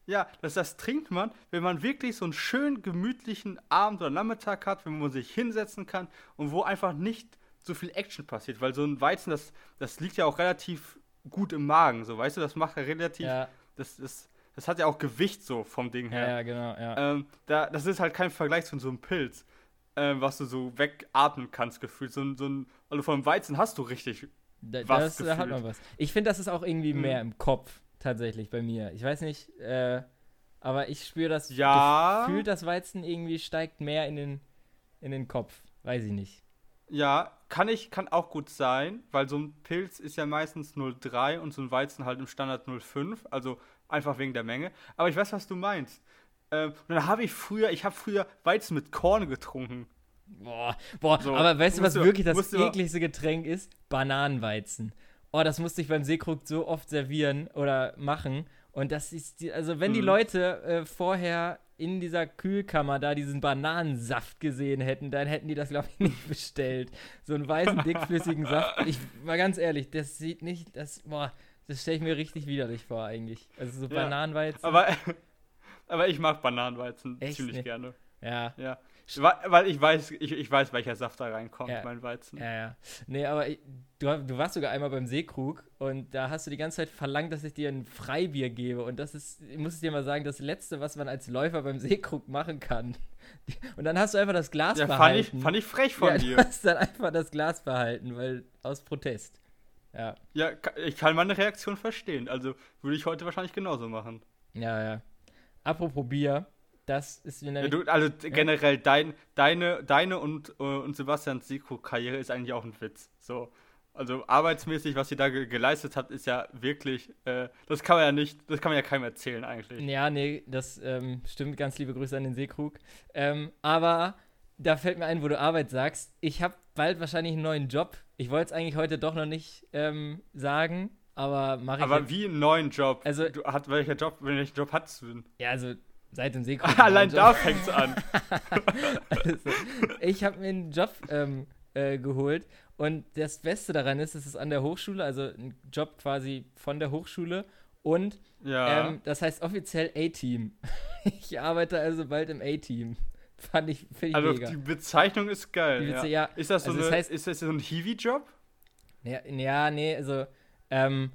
Ja, das, das trinkt man, wenn man wirklich so einen schönen, gemütlichen Abend oder Nachmittag hat, wenn man sich hinsetzen kann und wo einfach nicht so viel Action passiert. Weil so ein Weizen, das, das liegt ja auch relativ gut im Magen, so weißt du, das macht ja relativ, Ja, das, das, das hat ja auch Gewicht so vom Ding her. ja, genau, ja. Ähm, da, das ist halt kein Vergleich zu so einem Pilz, ähm, was du so wegatmen kannst, gefühlt. So, so ein, also vom Weizen hast du richtig. Da, was das, da hat gefühlt. man was. Ich finde, das ist auch irgendwie Mhm. mehr im Kopf, tatsächlich, bei mir. Ich weiß nicht, äh, aber ich spüre das Ja. Gefühl, das Weizen irgendwie steigt mehr in den, in den Kopf. Weiß ich nicht. Ja, kann ich, kann auch gut sein, weil so ein Pilz ist ja meistens 0,3 und so ein Weizen halt im Standard 0,5, also einfach wegen der Menge. Aber ich weiß, was du meinst. Ähm, und dann habe ich früher, ich habe früher Weizen mit Korn getrunken. Boah, boah, So, aber weißt du, was du- wirklich das ekligste Getränk ist? Bananenweizen. Oh, das musste ich beim Seekrug so oft servieren oder machen. Und das ist, die, also wenn die Mhm. Leute äh, vorher in dieser Kühlkammer da diesen Bananensaft gesehen hätten, dann hätten die das, glaube ich, nicht bestellt. So einen weißen, dickflüssigen Saft. Ich war ganz ehrlich, das sieht nicht, das, boah, das stelle ich mir richtig widerlich vor eigentlich. Also so Ja, Bananenweizen. Aber, aber ich mag Bananenweizen Echt ziemlich gerne. ja, Ja. Weil, ich weiß, ich, ich weiß, welcher Saft da reinkommt, Ja. mein Weizen. Ja, ja. Nee, aber ich, du, du warst sogar einmal beim Seekrug und da hast du die ganze Zeit verlangt, dass ich dir ein Freibier gebe. Und das ist, ich muss dir mal sagen, das Letzte, was man als Läufer beim Seekrug machen kann. Und dann hast du einfach das Glas Ja, fand behalten. ich, fand ich frech von ja, dir. Du hast dann einfach das Glas behalten, weil aus Protest. Ja, Ja, ich kann meine Reaktion verstehen. Also würde ich heute wahrscheinlich genauso machen. ja, ja. Apropos Bier, das ist mir Ja, nämlich. du, also generell dein, deine, deine und, äh, und Sebastians Siko-Karriere ist eigentlich auch ein Witz. So. Also arbeitsmäßig, was sie da ge geleistet hat, ist ja wirklich, äh, das kann man ja nicht, das kann man ja keinem erzählen eigentlich. Ja, nee, das ähm, stimmt. Ganz liebe Grüße an den Seekrug. Ähm, aber da fällt mir ein, wo du Arbeit sagst. Ich habe bald wahrscheinlich einen neuen Job. Ich wollte es eigentlich heute doch noch nicht ähm, sagen, aber mache ich. Aber jetzt. wie einen neuen Job? Also- du, hat, welcher Job, welchen Job hast du denn? Ja, also seit dem Seekrug. Allein da fängt's an. Also, ich habe mir einen Job ähm, äh, geholt und das Beste daran ist, es ist an der Hochschule, also ein Job quasi von der Hochschule und Ja. Ähm, das heißt offiziell A-Team. Ich arbeite also bald im A-Team. Fand ich, ich also mega. die Bezeichnung ist geil. Die ja. Ja, Ist das so also das eine, heißt- ist das so ein Hiwi-Job? Ja, nee, also, ähm,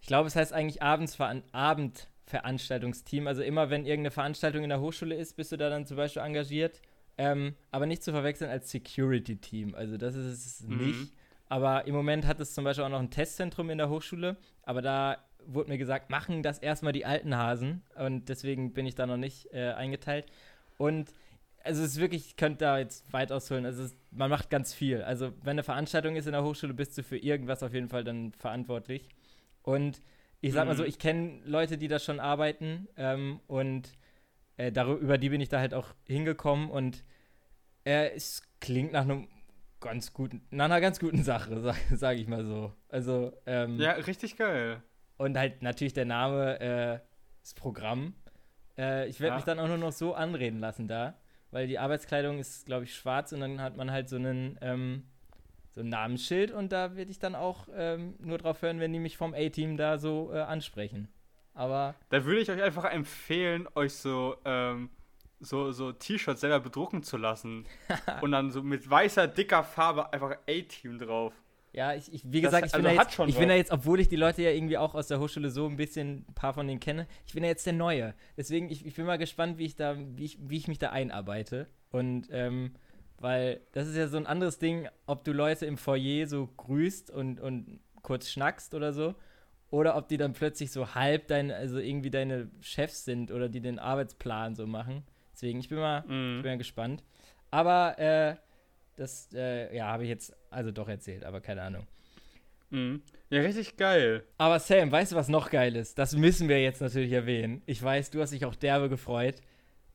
ich glaube, es heißt eigentlich Abendsveran Abendveranstaltungsteam. Also immer, wenn irgendeine Veranstaltung in der Hochschule ist, bist du da dann zum Beispiel engagiert. Ähm, aber nicht zu verwechseln als Security-Team. Also das ist es Mhm. nicht. Aber im Moment hat es zum Beispiel auch noch ein Testzentrum in der Hochschule. Aber da wurde mir gesagt, machen das erstmal die alten Hasen. Und deswegen bin ich da noch nicht äh, eingeteilt. Und also es ist wirklich, ich könnte da jetzt weit ausholen. Also es, man macht ganz viel. Also wenn eine Veranstaltung ist in der Hochschule, bist du für irgendwas auf jeden Fall dann verantwortlich. Und ich sag mal so, Mhm. ich kenne Leute, die da schon arbeiten ähm, und äh, darüber, über die bin ich da halt auch hingekommen und äh, es klingt nach einem ganz guten, nach einer ganz guten Sache, sag, sag ich mal so. Also, ähm, Ja, richtig geil. und halt natürlich der Name, äh, das Programm. Äh, ich werde Ja. mich dann auch nur noch so anreden lassen da, weil die Arbeitskleidung ist, glaube ich, schwarz und dann hat man halt so einen, ähm, so ein Namensschild und da werde ich dann auch ähm, nur drauf hören, wenn die mich vom A-Team da so äh, ansprechen. Aber Da würde ich euch einfach empfehlen, euch so, ähm, so, so T-Shirts selber bedrucken zu lassen. und dann so mit weißer, dicker Farbe einfach A-Team drauf. Ja, ich, ich wie Das gesagt, ich, also bin, da hat jetzt, schon ich bin da jetzt, obwohl ich die Leute ja irgendwie auch aus der Hochschule so ein bisschen, ein paar von denen kenne, ich bin ja jetzt der Neue. Deswegen, ich, ich bin mal gespannt, wie ich da, wie ich, wie ich mich da einarbeite. Und ähm, weil das ist ja so ein anderes Ding, ob du Leute im Foyer so grüßt und, und kurz schnackst oder so. Oder ob die dann plötzlich so halb deine, also irgendwie deine Chefs sind oder die den Arbeitsplan so machen. Deswegen, ich bin mal, ich bin Mhm. mal gespannt. Aber äh, das, äh, ja, habe ich jetzt also doch erzählt, aber keine Ahnung. Mhm. Ja, richtig geil. Aber Sam, weißt du, was noch geil ist? Das müssen wir jetzt natürlich erwähnen. Ich weiß, du hast dich auch derbe gefreut.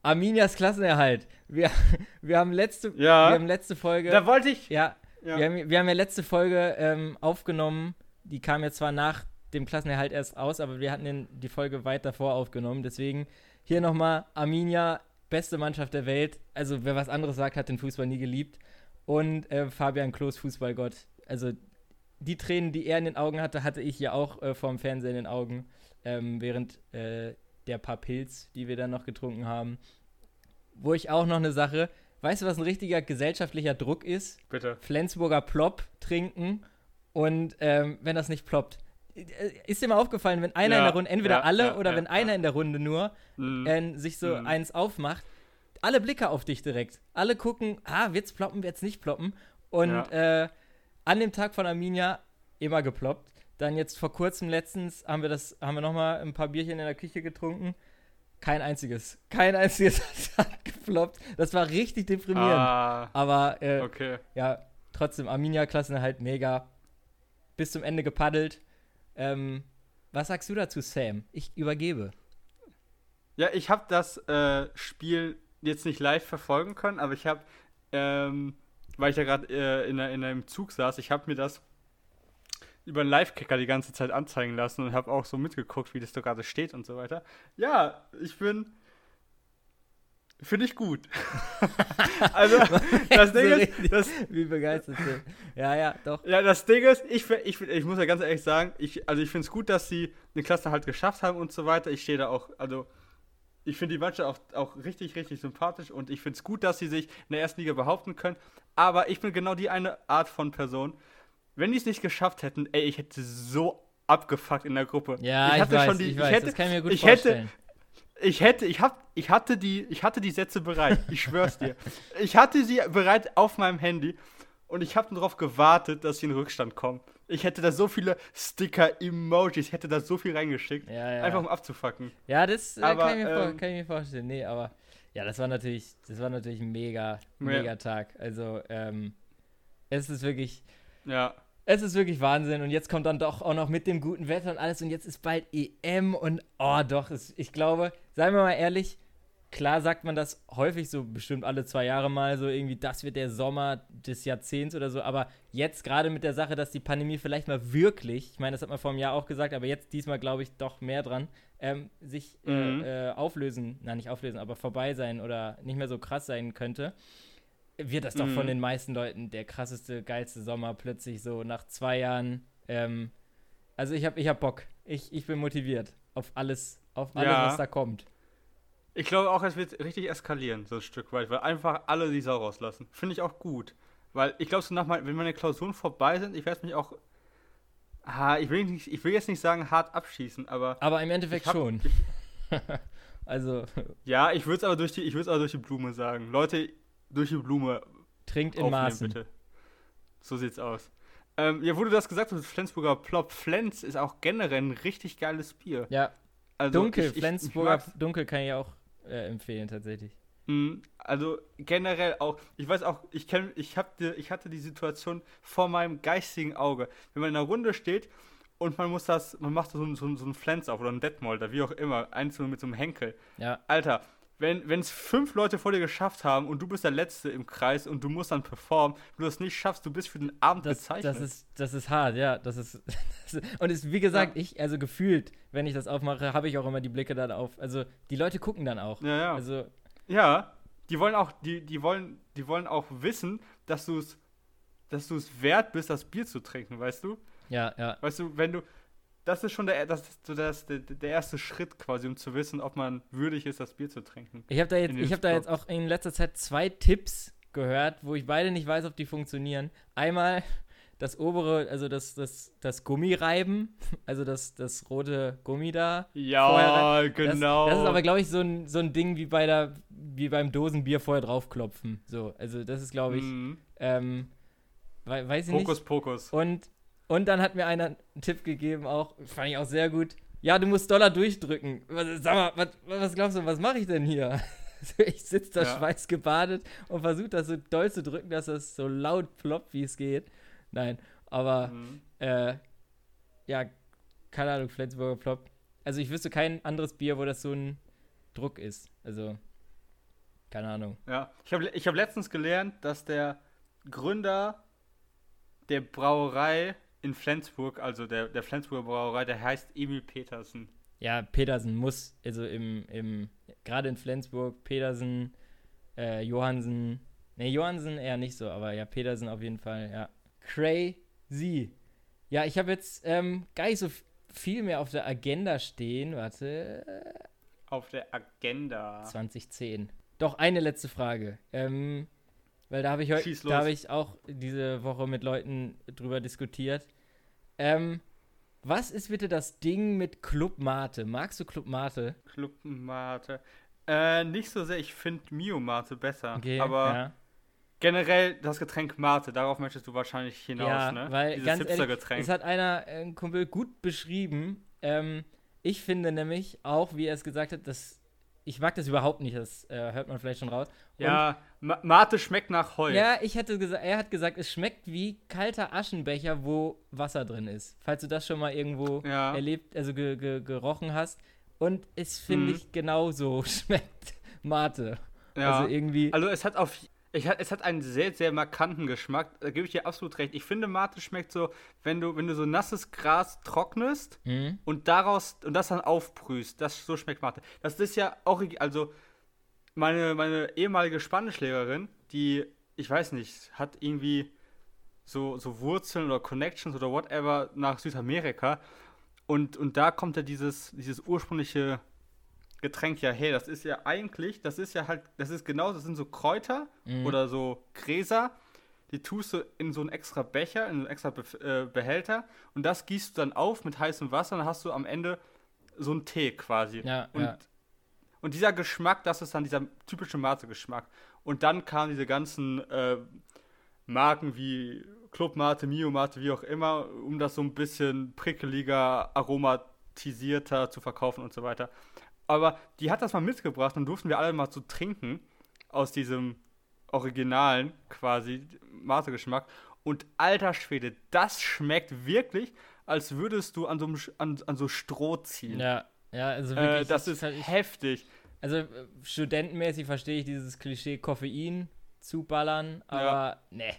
Arminias Klassenerhalt. Wir, wir, haben, letzte, Ja. wir haben letzte Folge. Da wollte ich. ja, Ja. Wir, haben, wir haben ja letzte Folge ähm, aufgenommen. Die kam ja zwar nach dem Klassenerhalt erst aus, aber wir hatten den, die Folge weit davor aufgenommen. Deswegen hier nochmal Arminia, beste Mannschaft der Welt. Also wer was anderes sagt, hat den Fußball nie geliebt. Und äh, Fabian Klos, Fußballgott. Also die Tränen, die er in den Augen hatte, hatte ich ja auch äh, vorm Fernsehen in den Augen. Ähm, während äh, der paar Pilz, die wir dann noch getrunken haben. Wo ich auch noch eine Sache, weißt du, was ein richtiger gesellschaftlicher Druck ist? Bitte. Flensburger Plop trinken und ähm, wenn das nicht ploppt. Äh, Ist dir mal aufgefallen, wenn einer Ja, in der Runde, entweder ja, alle ja, oder wenn einer in der Runde nur Mhm. äh, sich so Mhm. eins aufmacht, alle Blicke auf dich direkt. Alle gucken, ah, wird's ploppen, wird's nicht ploppen. Und äh, an dem Tag von Arminia immer geploppt. Dann jetzt vor kurzem letztens haben wir das, haben wir nochmal ein paar Bierchen in der Küche getrunken. Kein einziges. Kein einziges hat geploppt. Das war richtig deprimierend. Ah, Aber äh, okay. ja, trotzdem, Arminia-Klasse halt mega. Bis zum Ende gepaddelt. Ähm, was sagst du dazu, Sam? Ich übergebe. Ja, ich habe das äh, Spiel jetzt nicht live verfolgen können, aber ich habe, ähm, weil ich ja gerade äh, in, in einem Zug saß, ich habe mir das über einen Live-Kicker die ganze Zeit anzeigen lassen und habe auch so mitgeguckt, wie das da gerade steht und so weiter. Ja, ich bin. Finde ich gut. also, das Ding So ist, richtig. das, Wie begeistert sind. Ja, ja, doch. ja, das Ding ist, ich, ich, ich muss ja ganz ehrlich sagen, ich, also ich finde es gut, dass sie eine Klasse halt geschafft haben und so weiter. Ich stehe da auch, also ich finde die Mannschaft auch, auch richtig, richtig sympathisch und ich finde es gut, dass sie sich in der ersten Liga behaupten können. Aber ich bin genau die eine Art von Person. Wenn die es nicht geschafft hätten, ey, ich hätte so abgefuckt in der Gruppe. Ja, ich ich, hatte weiß, schon die, ich ich weiß, hätte, das kann ich mir gut ich hätte, vorstellen. ich hätte, ich hab, ich hatte die, ich hatte die Sätze bereit. Ich schwör's dir. Ich hatte sie bereit auf meinem Handy und ich habe darauf gewartet, dass sie in Rückstand kommen. Ich hätte da so viele Sticker, Emojis, hätte da so viel reingeschickt. Ja, ja. Einfach um abzufacken. Ja, das äh, Aber, kann, ich ähm, kann ich mir vorstellen. Nee, aber ja, das war natürlich, das war natürlich ein mega, mega Tag. Also, ähm, es ist wirklich, Ja. es ist wirklich Wahnsinn. Und jetzt kommt dann doch auch noch mit dem guten Wetter und alles. Und jetzt ist bald EM und oh, doch, es, ich glaube, seien wir mal ehrlich, klar sagt man das häufig so bestimmt alle zwei Jahre mal so irgendwie, das wird der Sommer des Jahrzehnts oder so. Aber jetzt gerade mit der Sache, dass die Pandemie vielleicht mal wirklich, ich meine, das hat man vor einem Jahr auch gesagt, aber jetzt diesmal glaube ich doch mehr dran, ähm, sich Mhm. äh, äh, auflösen, na nicht auflösen, aber vorbei sein oder nicht mehr so krass sein könnte, wird das doch Mhm. von den meisten Leuten der krasseste, geilste Sommer plötzlich so nach zwei Jahren. Ähm, also ich habe ich hab Bock. Ich, ich bin motiviert auf alles, auf alles, Ja. was da kommt. Ich glaube auch, es wird richtig eskalieren, so ein Stück weit, weil einfach alle die Sau rauslassen. Finde ich auch gut. Weil ich glaube, so nach mein, wenn meine Klausuren vorbei sind, ich werde mich auch. Ah, ich, will nicht, ich will jetzt nicht sagen hart abschießen, aber. Aber im Endeffekt hab- schon. also Ja, ich würde es aber durch die, ich es aber durch die Blume sagen. Leute, durch die Blume trinkt in Maßen. bitte. So sieht's aus. Ähm, ja, wo du das gesagt hast, Flensburger Plop. Flens ist auch generell ein richtig geiles Bier. Ja, Also dunkel, ich- ich- Flensburger Ich. Dunkel kann ich auch äh, empfehlen tatsächlich. Mm, Also generell auch, ich weiß auch, ich kenn, ich hab die, ich hatte die Situation vor meinem geistigen Auge. Wenn man in einer Runde steht und man muss das, man macht so, einen- so, so einen Flens auf oder einen Detmolder, wie auch immer, einzeln mit so einem Henkel. Ja, Alter, wenn es fünf Leute vor dir geschafft haben und du bist der Letzte im Kreis und du musst dann performen, wenn du das nicht schaffst, du bist für den Abend das, bezeichnet. das, ist, das ist hart, ja. Das ist, das ist und ist, wie gesagt, Ja. ich, also gefühlt, wenn ich das aufmache, habe ich auch immer die Blicke dann auf. Also die Leute gucken dann auch. ja, ja. Also, Ja, die wollen auch, die, die wollen, die wollen auch wissen, dass du es, dass du es wert bist, das Bier zu trinken, weißt du? ja, ja. Weißt du, wenn du, das ist schon der, das ist so das, der, der erste Schritt quasi, um zu wissen, ob man würdig ist, das Bier zu trinken. Ich habe da, jetzt, ich hab da jetzt auch in letzter Zeit zwei Tipps gehört, wo ich beide nicht weiß, ob die funktionieren. Einmal das obere, also das, das, das Gummireiben, also das, das rote Gummi da. Ja, Vorher- genau. Das, das ist aber, glaube ich, so ein, so ein Ding wie bei der, wie beim Dosenbier vorher draufklopfen. So, also das ist, glaube ich, Mhm. ähm, wei- weiß ich nicht. Hokus Pokus. Und, und dann hat mir einer einen Tipp gegeben, auch, fand ich auch sehr gut. Ja, du musst Dollar durchdrücken. Was, sag mal, was, was glaubst du, was mache ich denn hier? Ich sitze da Ja. schweißgebadet und versuche das so doll zu drücken, dass das so laut ploppt, wie es geht. Nein, aber Mhm. äh, ja, keine Ahnung, Flensburger Plop. Also ich wüsste kein anderes Bier, wo das so ein Druck ist. Also, keine Ahnung. Ja, ich habe ich hab letztens gelernt, dass der Gründer der Brauerei in Flensburg, also der, der Flensburger Brauerei, der heißt Emil Petersen. Ja, Petersen muss, also im, im gerade in Flensburg, Petersen, äh, Johansen, ne, Johansen eher nicht so, aber ja, Petersen auf jeden Fall, ja. Crazy. Ja, ich habe jetzt ähm, gar nicht so viel mehr auf der Agenda stehen. Warte. Auf der Agenda. 2010. Doch, eine letzte Frage. Ähm, weil da habe ich heute, da habe ich auch diese Woche mit Leuten drüber diskutiert. Ähm, was ist bitte das Ding mit Club Mate? Magst du Club Mate? Club Mate. Äh, nicht so sehr. Ich finde Mio Mate besser. Okay, aber ja. generell das Getränk Mate, darauf möchtest du wahrscheinlich hinaus, ja, ne? Weil Dieses ganz ehrlich, es hat einer, ein Kumpel, gut beschrieben. Ähm, ich finde nämlich auch, wie er es gesagt hat, dass ich mag das überhaupt nicht, das äh, hört man vielleicht schon raus. Und ja, Mate schmeckt nach Heu. Ja, ich hatte gesagt, er hat gesagt, es schmeckt wie kalter Aschenbecher, wo Wasser drin ist. Falls du das schon mal irgendwo ja. erlebt, also ge ge gerochen hast. Und es finde mhm. ich genauso schmeckt Mate. Ja. Also irgendwie. Also es hat auf ich, es hat einen sehr, sehr markanten Geschmack. Da gebe ich dir absolut recht. Ich finde, Mate schmeckt so, wenn du, wenn du so nasses Gras trocknest mhm. und daraus und das dann aufbrühst. Das, so schmeckt Mate. Das ist ja auch, also meine, meine ehemalige Spanischlehrerin, die, ich weiß nicht, hat irgendwie so, so Wurzeln oder Connections oder whatever nach Südamerika. Und, und da kommt ja dieses, dieses ursprüngliche Getränk ja her. Das ist ja eigentlich, das ist ja halt, das ist genau, das sind so Kräuter mhm. oder so Gräser. Die tust du in so einen extra Becher, in so einen extra Be äh, Behälter und das gießt du dann auf mit heißem Wasser und dann hast du am Ende so einen Tee quasi. Ja, und, ja. und dieser Geschmack, das ist dann dieser typische Mate-Geschmack. Und dann kamen diese ganzen äh, Marken wie Club Mate, Mio Mate, wie auch immer, um das so ein bisschen prickeliger, aromatisierter zu verkaufen und so weiter. Aber die hat das mal mitgebracht und durften wir alle mal zu trinken aus diesem originalen quasi Mate-Geschmack. Und alter Schwede, das schmeckt wirklich, als würdest du an so, an, an so Stroh ziehen. Ja, ja, also wirklich. Äh, das ist halt heftig. Also äh, studentenmäßig verstehe ich dieses Klischee Koffein zuballern, aber ja. ne.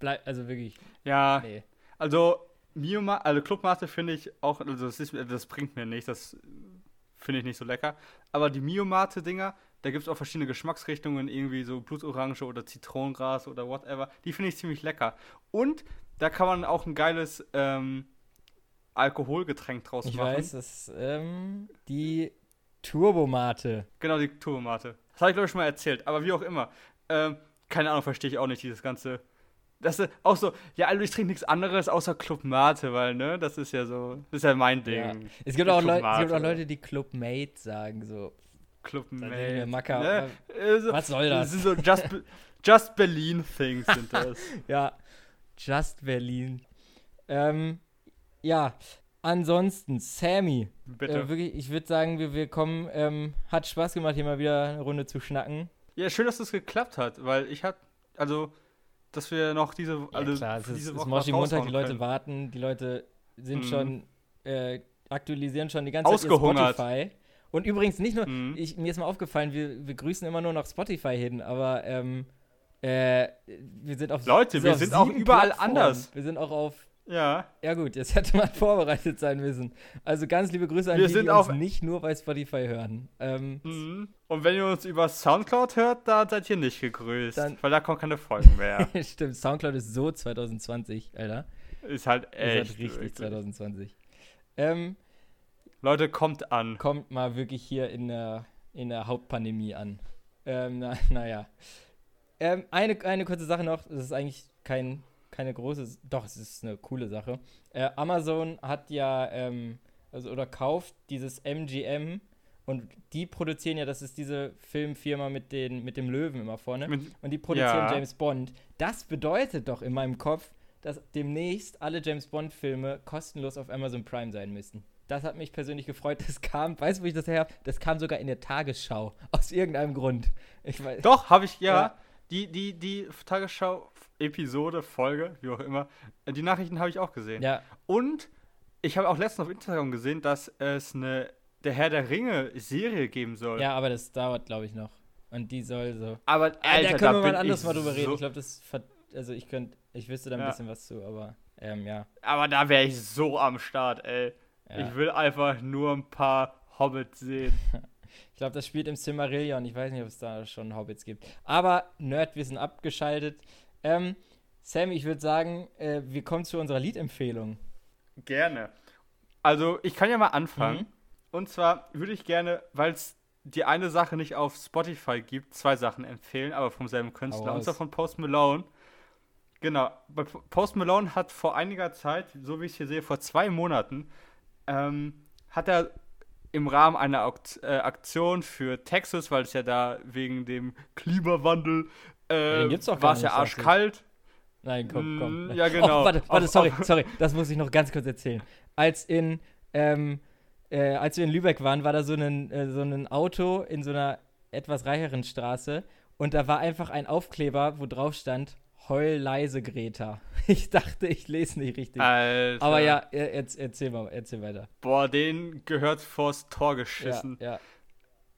Bleib, also wirklich. Ja. Nee. Also Mioma, also Clubmate finde ich auch, also das, ist, das bringt mir nichts. Das finde ich nicht so lecker. Aber die Mio-Mate-Dinger, da gibt es auch verschiedene Geschmacksrichtungen, irgendwie so Blutorange oder Zitronengras oder whatever. Die finde ich ziemlich lecker. Und da kann man auch ein geiles ähm, Alkoholgetränk draus ich machen. Ich weiß, das ist ähm, die Turbomate. Genau, die Turbomate. Das habe ich, glaube ich, schon mal erzählt. Aber wie auch immer. Ähm, keine Ahnung, verstehe ich auch nicht, dieses ganze das ist auch so, ja, also ich trinke nichts anderes außer Club Mate, weil, ne, das ist ja so, das ist ja mein Ding. Ja. Es, gibt auch Leute, es gibt auch Leute, die Club Mate sagen, so. Club Mate. Macker, ne? also, Was soll das? Das sind so Just, Just Berlin Things sind das. ja, Just Berlin. Ähm, ja, ansonsten, Sammy. Bitte. Äh, wirklich, ich würde sagen, wir, wir kommen, ähm, hat Spaß gemacht, hier mal wieder eine Runde zu schnacken. Ja, schön, dass das geklappt hat, weil ich hatte, also dass wir noch diese, also ja, klar, es diese ist, Woche Moshi Montag, die Leute können. warten, die Leute sind mhm. schon, äh, aktualisieren schon die ganze Zeit Spotify. Und übrigens nicht nur, mhm. ich, mir ist mal aufgefallen, wir, wir grüßen immer nur noch Spotify hin, aber ähm, äh, wir sind auf Leute, wir sind auch überall Plattformen. anders. Wir sind auch auf ja. Ja gut, jetzt hätte man vorbereitet sein müssen. Also ganz liebe Grüße an wir die, sind die uns nicht nur bei Spotify hören. Ähm, mhm. Und wenn ihr uns über Soundcloud hört, da seid ihr nicht gegrüßt, dann, weil da kommen keine Folgen mehr. Stimmt, Soundcloud ist so 2020, Alter. Ist halt echt. Ist halt richtig 2020. Ähm, Leute, kommt an. Kommt mal wirklich hier in der, in der Hauptpandemie an. Ähm, na, naja. Ähm, eine, eine kurze Sache noch, das ist eigentlich kein keine große, doch, es ist eine coole Sache. Äh, Amazon hat ja, ähm, also oder kauft dieses MGM und die produzieren ja, das ist diese Filmfirma mit, den, mit dem Löwen immer vorne. Mit, und die produzieren ja. James Bond. Das bedeutet doch in meinem Kopf, dass demnächst alle James Bond-Filme kostenlos auf Amazon Prime sein müssen. Das hat mich persönlich gefreut. Das kam, weißt du, wo ich das her habe? Das kam sogar in der Tagesschau. Aus irgendeinem Grund. Ich weiß. Doch, habe ich, ja. ja. Die, die, die Tagesschau Episode, Folge, wie auch immer. Die Nachrichten habe ich auch gesehen. Ja. Und ich habe auch letztens auf Instagram gesehen, dass es eine Der Herr der Ringe-Serie geben soll. Ja, aber das dauert, glaube ich, noch. Und die soll so. Aber Ah, Alter, da können wir mal anders mal drüber reden. so- Ich glaube, das. Also, ich könnte. Ich wüsste da ein Ja. bisschen was zu, aber. Ähm, ja. Aber da wäre ich so am Start, ey. ja. Ich will einfach nur ein paar Hobbits sehen. Ich glaube, das spielt im Silmarillion. Ich weiß nicht, ob es da schon Hobbits gibt. Aber Nerdwissen abgeschaltet. Ähm, Sam, ich würde sagen, äh, wir kommen zu unserer Liedempfehlung. Gerne. Also, ich kann ja mal anfangen. Mhm. Und zwar würde ich gerne, weil es die eine Sache nicht auf Spotify gibt, zwei Sachen empfehlen, aber vom selben Künstler. Und zwar von Post Malone. Genau. Post Malone hat vor einiger Zeit, so wie ich es hier sehe, vor zwei Monaten, ähm, hat er im Rahmen einer Akt äh, Aktion für Texas, weil es ja da wegen dem Klimawandel äh, den gibt's doch gar war es ja arschkalt. Nein, komm, komm. Mm, ja, genau. Oh, warte, warte, sorry, sorry, das muss ich noch ganz kurz erzählen. Als in, ähm, äh, als wir in Lübeck waren, war da so ein, äh, so ein Auto in so einer etwas reicheren Straße und da war einfach ein Aufkleber, wo drauf stand, heul leise, Greta. Ich dachte, ich lese nicht richtig. Alter. Aber ja, er, erz- erzähl mal, erzähl weiter. Boah, den gehört vors Tor Ja, geschissen. ja.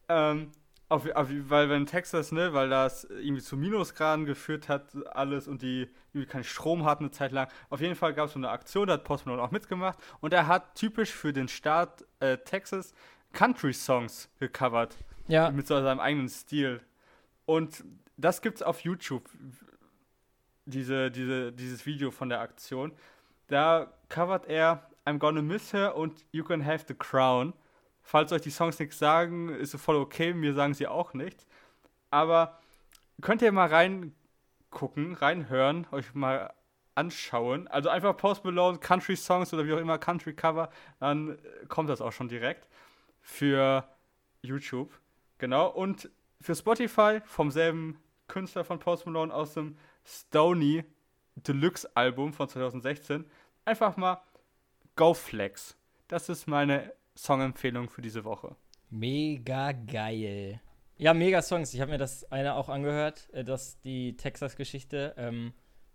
Ähm, auf, auf, weil wenn Texas, ne, weil das irgendwie zu Minusgraden geführt hat, alles und die irgendwie keinen Strom hatten eine Zeit lang. Auf jeden Fall gab es so eine Aktion, da hat Post Malone auch mitgemacht und er hat typisch für den Staat äh, Texas Country-Songs gecovert. Ja, Mit so seinem eigenen Stil. Und das gibt's auf YouTube. Diese, diese, dieses Video von der Aktion. Da covert er I'm Gonna Miss Her und You Can Have the Crown. Falls euch die Songs nichts sagen, ist so voll okay, mir sagen sie auch nichts. Aber könnt ihr mal reingucken, reinhören, euch mal anschauen. Also einfach Post Malone, Country Songs oder wie auch immer, Country Cover, dann kommt das auch schon direkt für YouTube. Genau. Und für Spotify vom selben Künstler von Post Malone aus dem Stony Deluxe Album von 2016 einfach mal Go Flex. Das ist meine Songempfehlung für diese Woche. mega geil. Ja, mega Songs. Ich habe mir das eine auch angehört, äh, dass die Texas-Geschichte ähm,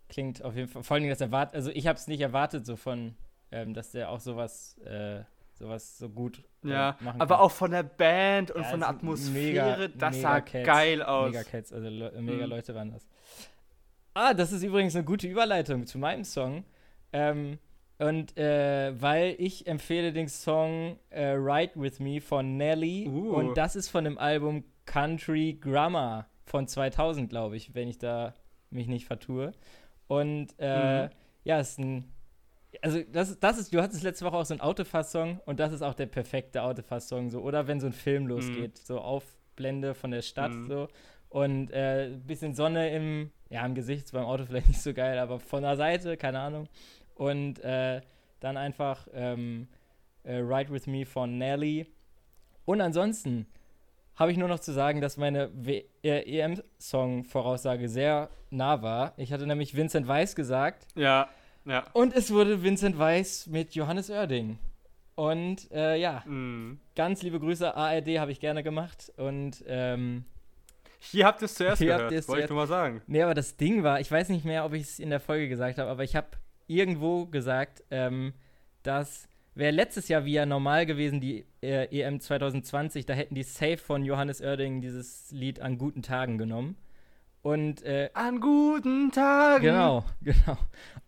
klingt auf jeden Fall. Vor allem das erwartet. Also ich habe es nicht erwartet, so von, ähm, dass der auch sowas, äh, sowas so gut äh, Ja, machen aber kann. auch von der Band und Ja, von der Atmosphäre, mega- das mega sah Cats. geil aus. Mega Cats, also Le mega Mhm. Leute waren das. Ah, das ist übrigens eine gute Überleitung zu meinem Song. Ähm, und äh, weil ich empfehle den Song äh, Ride With Me von Nelly. Uh. Und das ist von dem Album Country Grammar von 2000, glaube ich, wenn ich da mich nicht vertue. Und äh, Mhm. ja, ist ein. Also, das, das ist, du hattest letzte Woche auch so einen Autofass-Song und das ist auch der perfekte Autofass-Song. So. Oder wenn so ein Film losgeht, so Aufblende von der Stadt Mhm. so und äh, ein bisschen Sonne im, ja, im Gesicht, beim Auto vielleicht nicht so geil, aber von der Seite, keine Ahnung. Und äh, dann einfach ähm, äh, Ride With Me von Nelly. Und ansonsten habe ich nur noch zu sagen, dass meine äh, EM-Song-Voraussage sehr nah war. Ich hatte nämlich Vincent Weiss gesagt Ja, ja. und es wurde Vincent Weiss mit Johannes Oerding. Und äh, ja, Mhm. ganz liebe Grüße, ARD habe ich gerne gemacht. Und ähm, Hier habt ihr es zuerst Hier gehört, wollte ich nur mal sagen. Nee, aber das Ding war, ich weiß nicht mehr, ob ich es in der Folge gesagt habe, aber ich habe irgendwo gesagt, ähm, dass wäre letztes Jahr wie ja normal gewesen, die äh, EM 2020, da hätten die Safe von Johannes Oerding dieses Lied an guten Tagen genommen. Und äh, An guten Tagen. Genau, genau.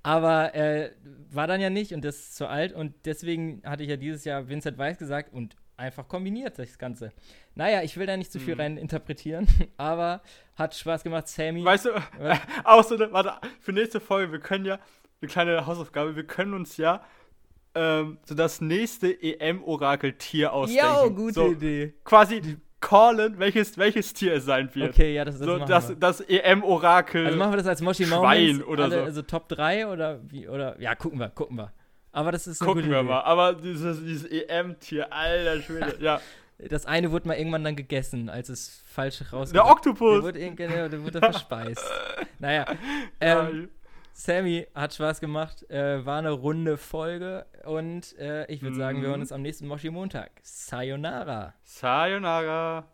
Aber äh, war dann ja nicht und das ist zu alt und deswegen hatte ich ja dieses Jahr Vincent Weiss gesagt und einfach kombiniert das Ganze. Naja, ich will da nicht zu viel Mhm. rein interpretieren, aber hat Spaß gemacht, Sammy. Weißt du, Was? auch so eine, warte, für nächste Folge, wir können ja, eine kleine Hausaufgabe, wir können uns ja ähm, so das nächste EM-Orakel-Tier ausdenken. Ja, gute so, Idee. Quasi callen, welches, welches Tier es sein wird. Okay, ja, das, das so, das, wir. das EM-Orakel. Also machen wir das als Moshi Schwein oder alle, so. Also Top 3 oder wie, oder, ja, gucken wir, gucken wir. Aber das ist Gucken wir Idee. mal. Aber dieses, dieses EM-Tier, alter Schwede. ja. Das eine wurde mal irgendwann dann gegessen, als es falsch rauskam. Der Der Oktopus. wurde, irgend- genau, der wurde verspeist. naja, ähm, Sammy, hat Spaß gemacht. Äh, war eine runde Folge. Und äh, ich würde sagen, wir Mhm. hören uns am nächsten Moshi Montag. Sayonara. Sayonara.